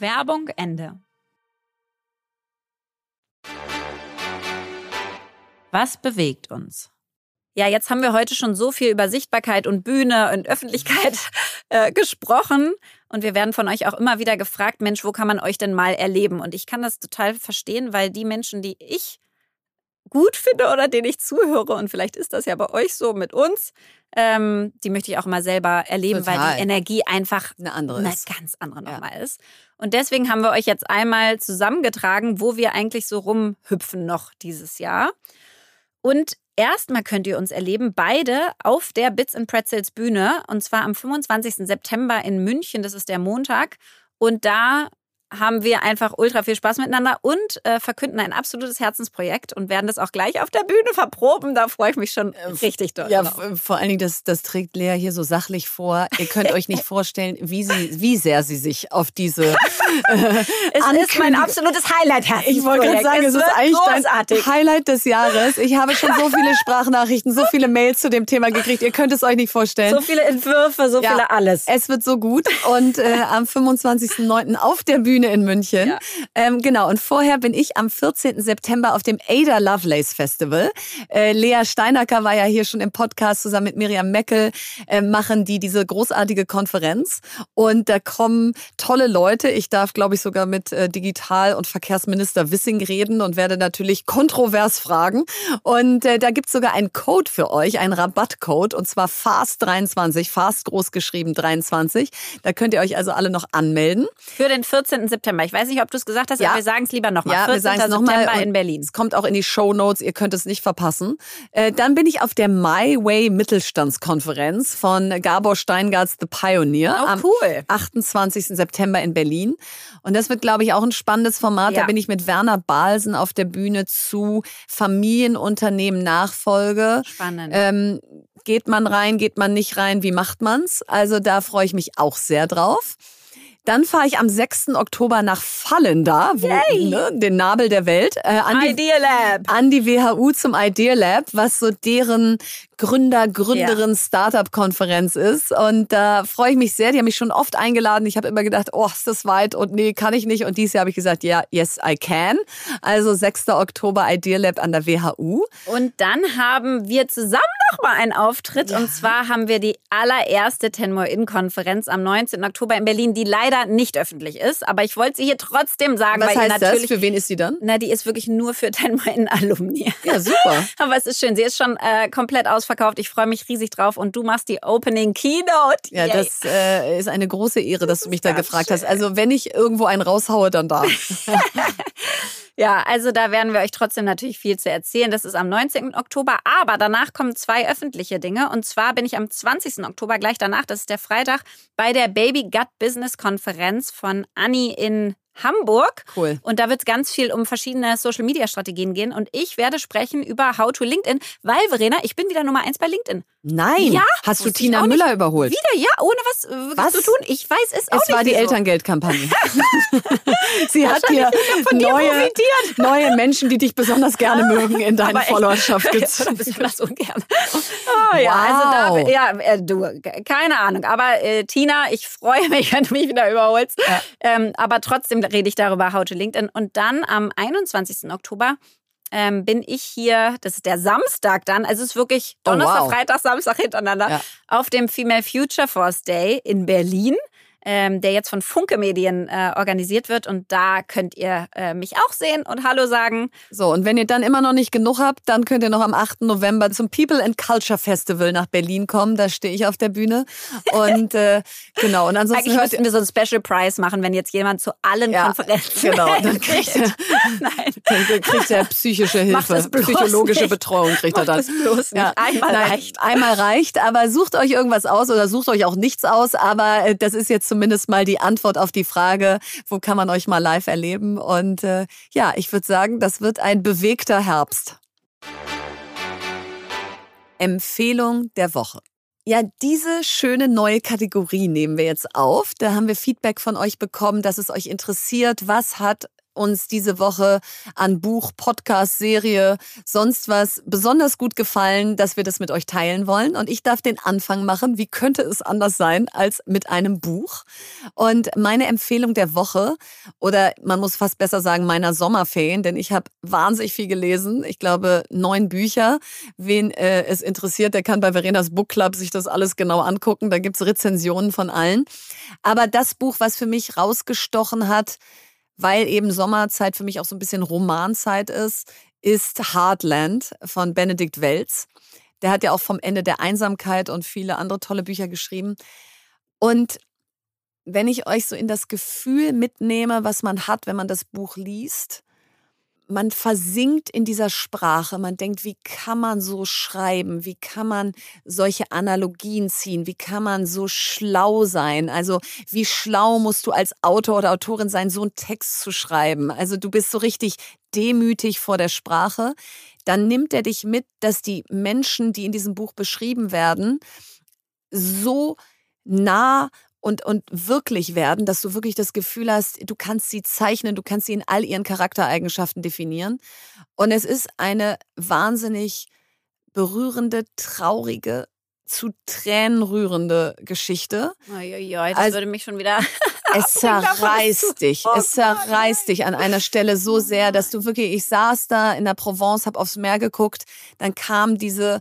Werbung Ende. Was bewegt uns? Ja, jetzt haben wir heute schon so viel über Sichtbarkeit und Bühne und Öffentlichkeit äh, gesprochen. Und wir werden von euch auch immer wieder gefragt, Mensch, wo kann man euch denn mal erleben? Und ich kann das total verstehen, weil die Menschen, die ich gut finde oder denen ich zuhöre, und vielleicht ist das ja bei euch so mit uns, ähm, die möchte ich auch mal selber erleben, weil Total. die Energie einfach Eine andere eine ist. ganz andere Ja. nochmal ist. Und deswegen haben wir euch jetzt einmal zusammengetragen, wo wir eigentlich so rumhüpfen noch dieses Jahr. Und erstmal könnt ihr uns erleben, beide auf der Bits and Pretzels Bühne. Und zwar am 25. September in München, das ist der Montag. Und da haben wir einfach ultra viel Spaß miteinander und äh, verkünden ein absolutes Herzensprojekt und werden das auch gleich auf der Bühne verproben. Da freue ich mich schon richtig doll. Ja, drauf. vor allen Dingen, das, das trägt Lea hier so sachlich vor. Ihr könnt euch nicht vorstellen, wie, sie, wie sehr sie sich auf diese. Äh, es ist mein absolutes Highlight. Ich wollte gerade sagen, es ist wird eigentlich großartig. dein Highlight des Jahres. Ich habe schon so viele Sprachnachrichten, so viele Mails zu dem Thema gekriegt. Ihr könnt es euch nicht vorstellen. So viele Entwürfe, so Ja. viele alles. Es wird so gut und äh, am 25.09. auf der Bühne in München. Ja. Ähm, genau, und vorher bin ich am 14. September auf dem Ada Lovelace Festival. Äh, Lea Steinacker war ja hier schon im Podcast zusammen mit Miriam Meckel, äh, machen die diese großartige Konferenz. Und da kommen tolle Leute. Ich darf, glaube ich, sogar mit äh, Digital- und Verkehrsminister Wissing reden und werde natürlich kontrovers fragen. Und äh, da gibt's sogar einen Code für euch, einen Rabattcode, und zwar FAST23, FAST groß geschrieben 23. Da könnt ihr euch also alle noch anmelden. Für den 14. September. Ich weiß nicht, ob du es gesagt hast, Ja. aber wir sagen es lieber nochmal. Ja, wir 14. sagen es September nochmal. in Berlin. Es kommt auch in die Show Notes. Ihr könnt es nicht verpassen. Äh, dann bin ich auf der My Way Mittelstandskonferenz von Gabor Steingarts The Pioneer Oh, am cool. 28. September in Berlin. Und das wird, glaube ich, auch ein spannendes Format. Ja. Da bin ich mit Werner Balsen auf der Bühne zu Familienunternehmen Nachfolge. Spannend. Ähm, geht man rein, geht man nicht rein, wie macht man's? Also da freue ich mich auch sehr drauf. Dann fahre ich am 6. Oktober nach Fallenda, wo, ne, den Nabel der Welt, äh, an, die, an die WHU zum Idea Lab, was so deren Gründer, Gründerin Startup-Konferenz ist. Und da freue ich mich sehr. Die haben mich schon oft eingeladen. Ich habe immer gedacht, oh, ist das weit und nee, kann ich nicht. Und dieses Jahr habe ich gesagt, ja, yes, I can. Also 6. Oktober Idea Lab an der WHU. Und dann haben wir zusammen noch mal einen Auftritt. Und zwar haben wir die allererste Ten More In-Konferenz am 19. Oktober in Berlin, die leider nicht öffentlich ist. Aber ich wollte sie hier trotzdem sagen, Was heißt das? natürlich. Für wen ist sie dann? Na, die ist wirklich nur für Ten More In-Alumni. Ja, super. Aber es ist schön. Sie ist schon äh, komplett ausverkauft. Ich freue mich riesig drauf. Und du machst die Opening Keynote. Ja, Yay. das äh, ist eine große Ehre, dass du mich da gefragt hast. schön. Also wenn ich irgendwo einen raushaue, dann da. Ja, also da werden wir euch trotzdem natürlich viel zu erzählen. Das ist am 19. Oktober, aber danach kommen zwei öffentliche Dinge. Und zwar bin ich am 20. Oktober gleich danach, das ist der Freitag, bei der Baby Gut Business Konferenz von Anni in Hamburg. Cool. Und da wird es ganz viel um verschiedene Social-Media-Strategien gehen. Und ich werde sprechen über How to LinkedIn, weil, Verena, ich bin wieder Nummer eins bei LinkedIn. Nein. Ja, Hast du Tina auch nicht. Müller überholt? Wieder, ja, ohne was, äh, Was? zu tun. Ich weiß es auch Es nicht. war die wieso. Elterngeldkampagne. Sie hat dir neue, neue Menschen, die dich besonders gerne mögen, in deine. Followerschaft gezogen. besonders ungern. Oh, ja, also Wow. da, ja, äh, du, keine Ahnung. Aber äh, Tina, ich freue mich, wenn du mich wieder überholst. Ja. Ähm, aber trotzdem rede ich darüber, How to LinkedIn. Und dann am 21. Oktober ähm, bin ich hier, das ist der Samstag dann, also es ist wirklich Oh, Donnerstag, wow. Freitag, Samstag hintereinander, Ja. auf dem Female Future Force Day in Berlin. Ähm, der jetzt von Funke Medien äh, organisiert wird. Und da könnt ihr äh, mich auch sehen und Hallo sagen. So, und wenn ihr dann immer noch nicht genug habt, dann könnt ihr noch am 8. November zum People and Culture Festival nach Berlin kommen. Da stehe ich auf der Bühne. Und äh, genau, und ansonsten Eigentlich hört müssten wir so einen Special Prize machen, wenn jetzt jemand zu allen Ja, Konferenzen genau, dann kriegt er- Nein. Dann kriegt er psychische Hilfe, psychologische nicht. Betreuung kriegt er Macht dann. das bloß nicht. Einmal reicht. Einmal reicht, aber sucht euch irgendwas aus oder sucht euch auch nichts aus. Aber äh, das ist jetzt zumindest mal die Antwort auf die Frage, wo kann man euch mal live erleben? Und äh, ja, ich würde sagen, das wird ein bewegter Herbst. Empfehlung der Woche. Ja, diese schöne neue Kategorie nehmen wir jetzt auf. Da haben wir Feedback von euch bekommen, dass es euch interessiert. Was hat uns diese Woche an Buch, Podcast, Serie, sonst was besonders gut gefallen, dass wir das mit euch teilen wollen. Und ich darf den Anfang machen. Wie könnte es anders sein als mit einem Buch? Und meine Empfehlung der Woche, oder man muss fast besser sagen, meiner Sommerferien, denn ich habe wahnsinnig viel gelesen. Ich glaube, neun Bücher. Wen äh, es interessiert, der kann bei Verenas Book Club sich das alles genau angucken. Da gibt's Rezensionen von allen. Aber das Buch, was für mich rausgestochen hat, weil eben Sommerzeit für mich auch so ein bisschen Romanzeit ist, ist Heartland von Benedikt Welz. Der hat ja auch vom Ende der Einsamkeit und viele andere tolle Bücher geschrieben. Und wenn ich euch so in das Gefühl mitnehme, was man hat, wenn man das Buch liest, man versinkt in dieser Sprache. Man denkt, wie kann man so schreiben? Wie kann man solche Analogien ziehen? Wie kann man so schlau sein? Also wie schlau musst du als Autor oder Autorin sein, so einen Text zu schreiben? Also du bist so richtig demütig vor der Sprache. Dann nimmt er dich mit, dass die Menschen, die in diesem Buch beschrieben werden, so nah und, und wirklich werden, dass du wirklich das Gefühl hast, du kannst sie zeichnen, du kannst sie in all ihren Charaktereigenschaften definieren. Und es ist eine wahnsinnig berührende, traurige, zu Tränen rührende Geschichte. Uiuiui, das also, würde mich schon wieder. es zerreißt dich. Es zerreißt dich an einer Stelle so sehr, dass du wirklich, ich saß da in der Provence, habe aufs Meer geguckt, dann kam diese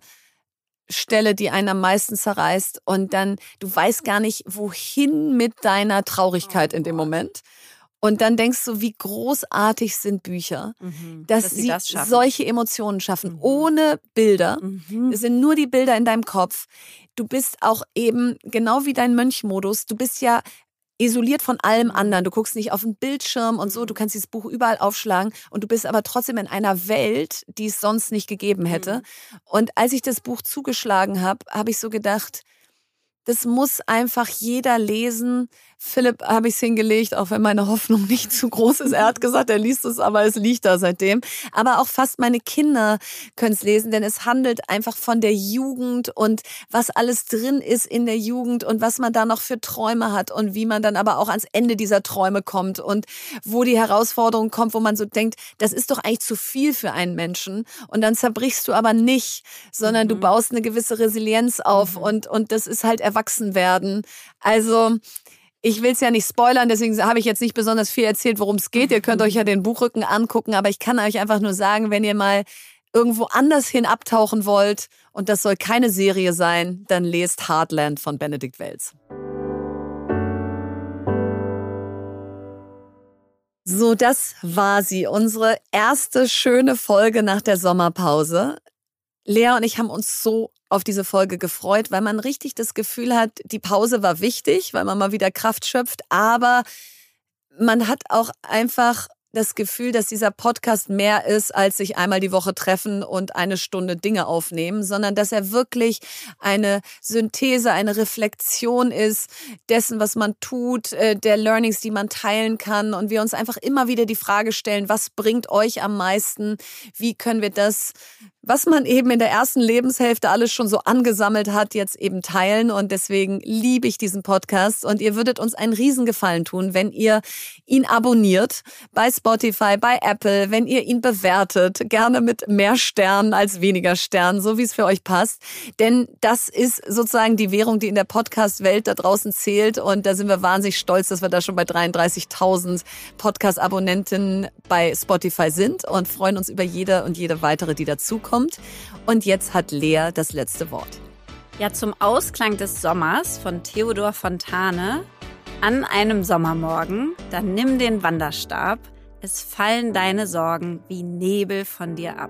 Stelle, die einen am meisten zerreißt und dann du weißt gar nicht, wohin mit deiner Traurigkeit in dem Moment. Und dann denkst du, wie großartig sind Bücher, mhm, dass, dass, sie, das solche Emotionen schaffen, mhm. ohne Bilder. Mhm. Es sind nur die Bilder in deinem Kopf. Du bist auch eben, genau wie dein Mönchmodus, du bist ja isoliert von allem anderen. Du guckst nicht auf den Bildschirm und so, du kannst dieses Buch überall aufschlagen und du bist aber trotzdem in einer Welt, die es sonst nicht gegeben hätte. Mhm. Und als ich das Buch zugeschlagen habe, habe ich so gedacht, das muss einfach jeder lesen, Philipp habe ich es hingelegt, auch wenn meine Hoffnung nicht zu groß ist. Er hat gesagt, er liest es, aber es liegt da seitdem. Aber auch fast meine Kinder können es lesen, denn es handelt einfach von der Jugend und was alles drin ist in der Jugend und was man da noch für Träume hat und wie man dann aber auch ans Ende dieser Träume kommt und wo die Herausforderung kommt, wo man so denkt, das ist doch eigentlich zu viel für einen Menschen. Und dann zerbrichst du aber nicht, sondern mhm. du baust eine gewisse Resilienz auf mhm. und, und das ist halt Erwachsenwerden. Also, ich will es ja nicht spoilern, deswegen habe ich jetzt nicht besonders viel erzählt, worum es geht. Ihr könnt euch ja den Buchrücken angucken, aber ich kann euch einfach nur sagen, wenn ihr mal irgendwo anders hin abtauchen wollt und das soll keine Serie sein, dann lest Heartland von Benedikt Wells. So, das war sie, unsere erste schöne Folge nach der Sommerpause. Lea und ich haben uns so auf diese Folge gefreut, weil man richtig das Gefühl hat, die Pause war wichtig, weil man mal wieder Kraft schöpft, aber man hat auch einfach das Gefühl, dass dieser Podcast mehr ist, als sich einmal die Woche treffen und eine Stunde Dinge aufnehmen, sondern dass er wirklich eine Synthese, eine Reflexion ist dessen, was man tut, äh, der Learnings, die man teilen kann und wir uns einfach immer wieder die Frage stellen, was bringt euch am meisten? Wie können wir das was man eben in der ersten Lebenshälfte alles schon so angesammelt hat, jetzt eben teilen. Und deswegen liebe ich diesen Podcast. Und ihr würdet uns einen Riesengefallen tun, wenn ihr ihn abonniert bei Spotify, bei Apple, wenn ihr ihn bewertet. Gerne mit mehr Sternen als weniger Sternen, so wie es für euch passt. Denn das ist sozusagen die Währung, die in der Podcast-Welt da draußen zählt. Und da sind wir wahnsinnig stolz, dass wir da schon bei 33.000 Podcast-Abonnenten bei Spotify sind und freuen uns über jede und jede weitere, die dazukommt kommt. Und jetzt hat Lea das letzte Wort. Ja, zum Ausklang des Sommers von Theodor Fontane. An einem Sommermorgen, dann nimm den Wanderstab. Es fallen deine Sorgen wie Nebel von dir ab.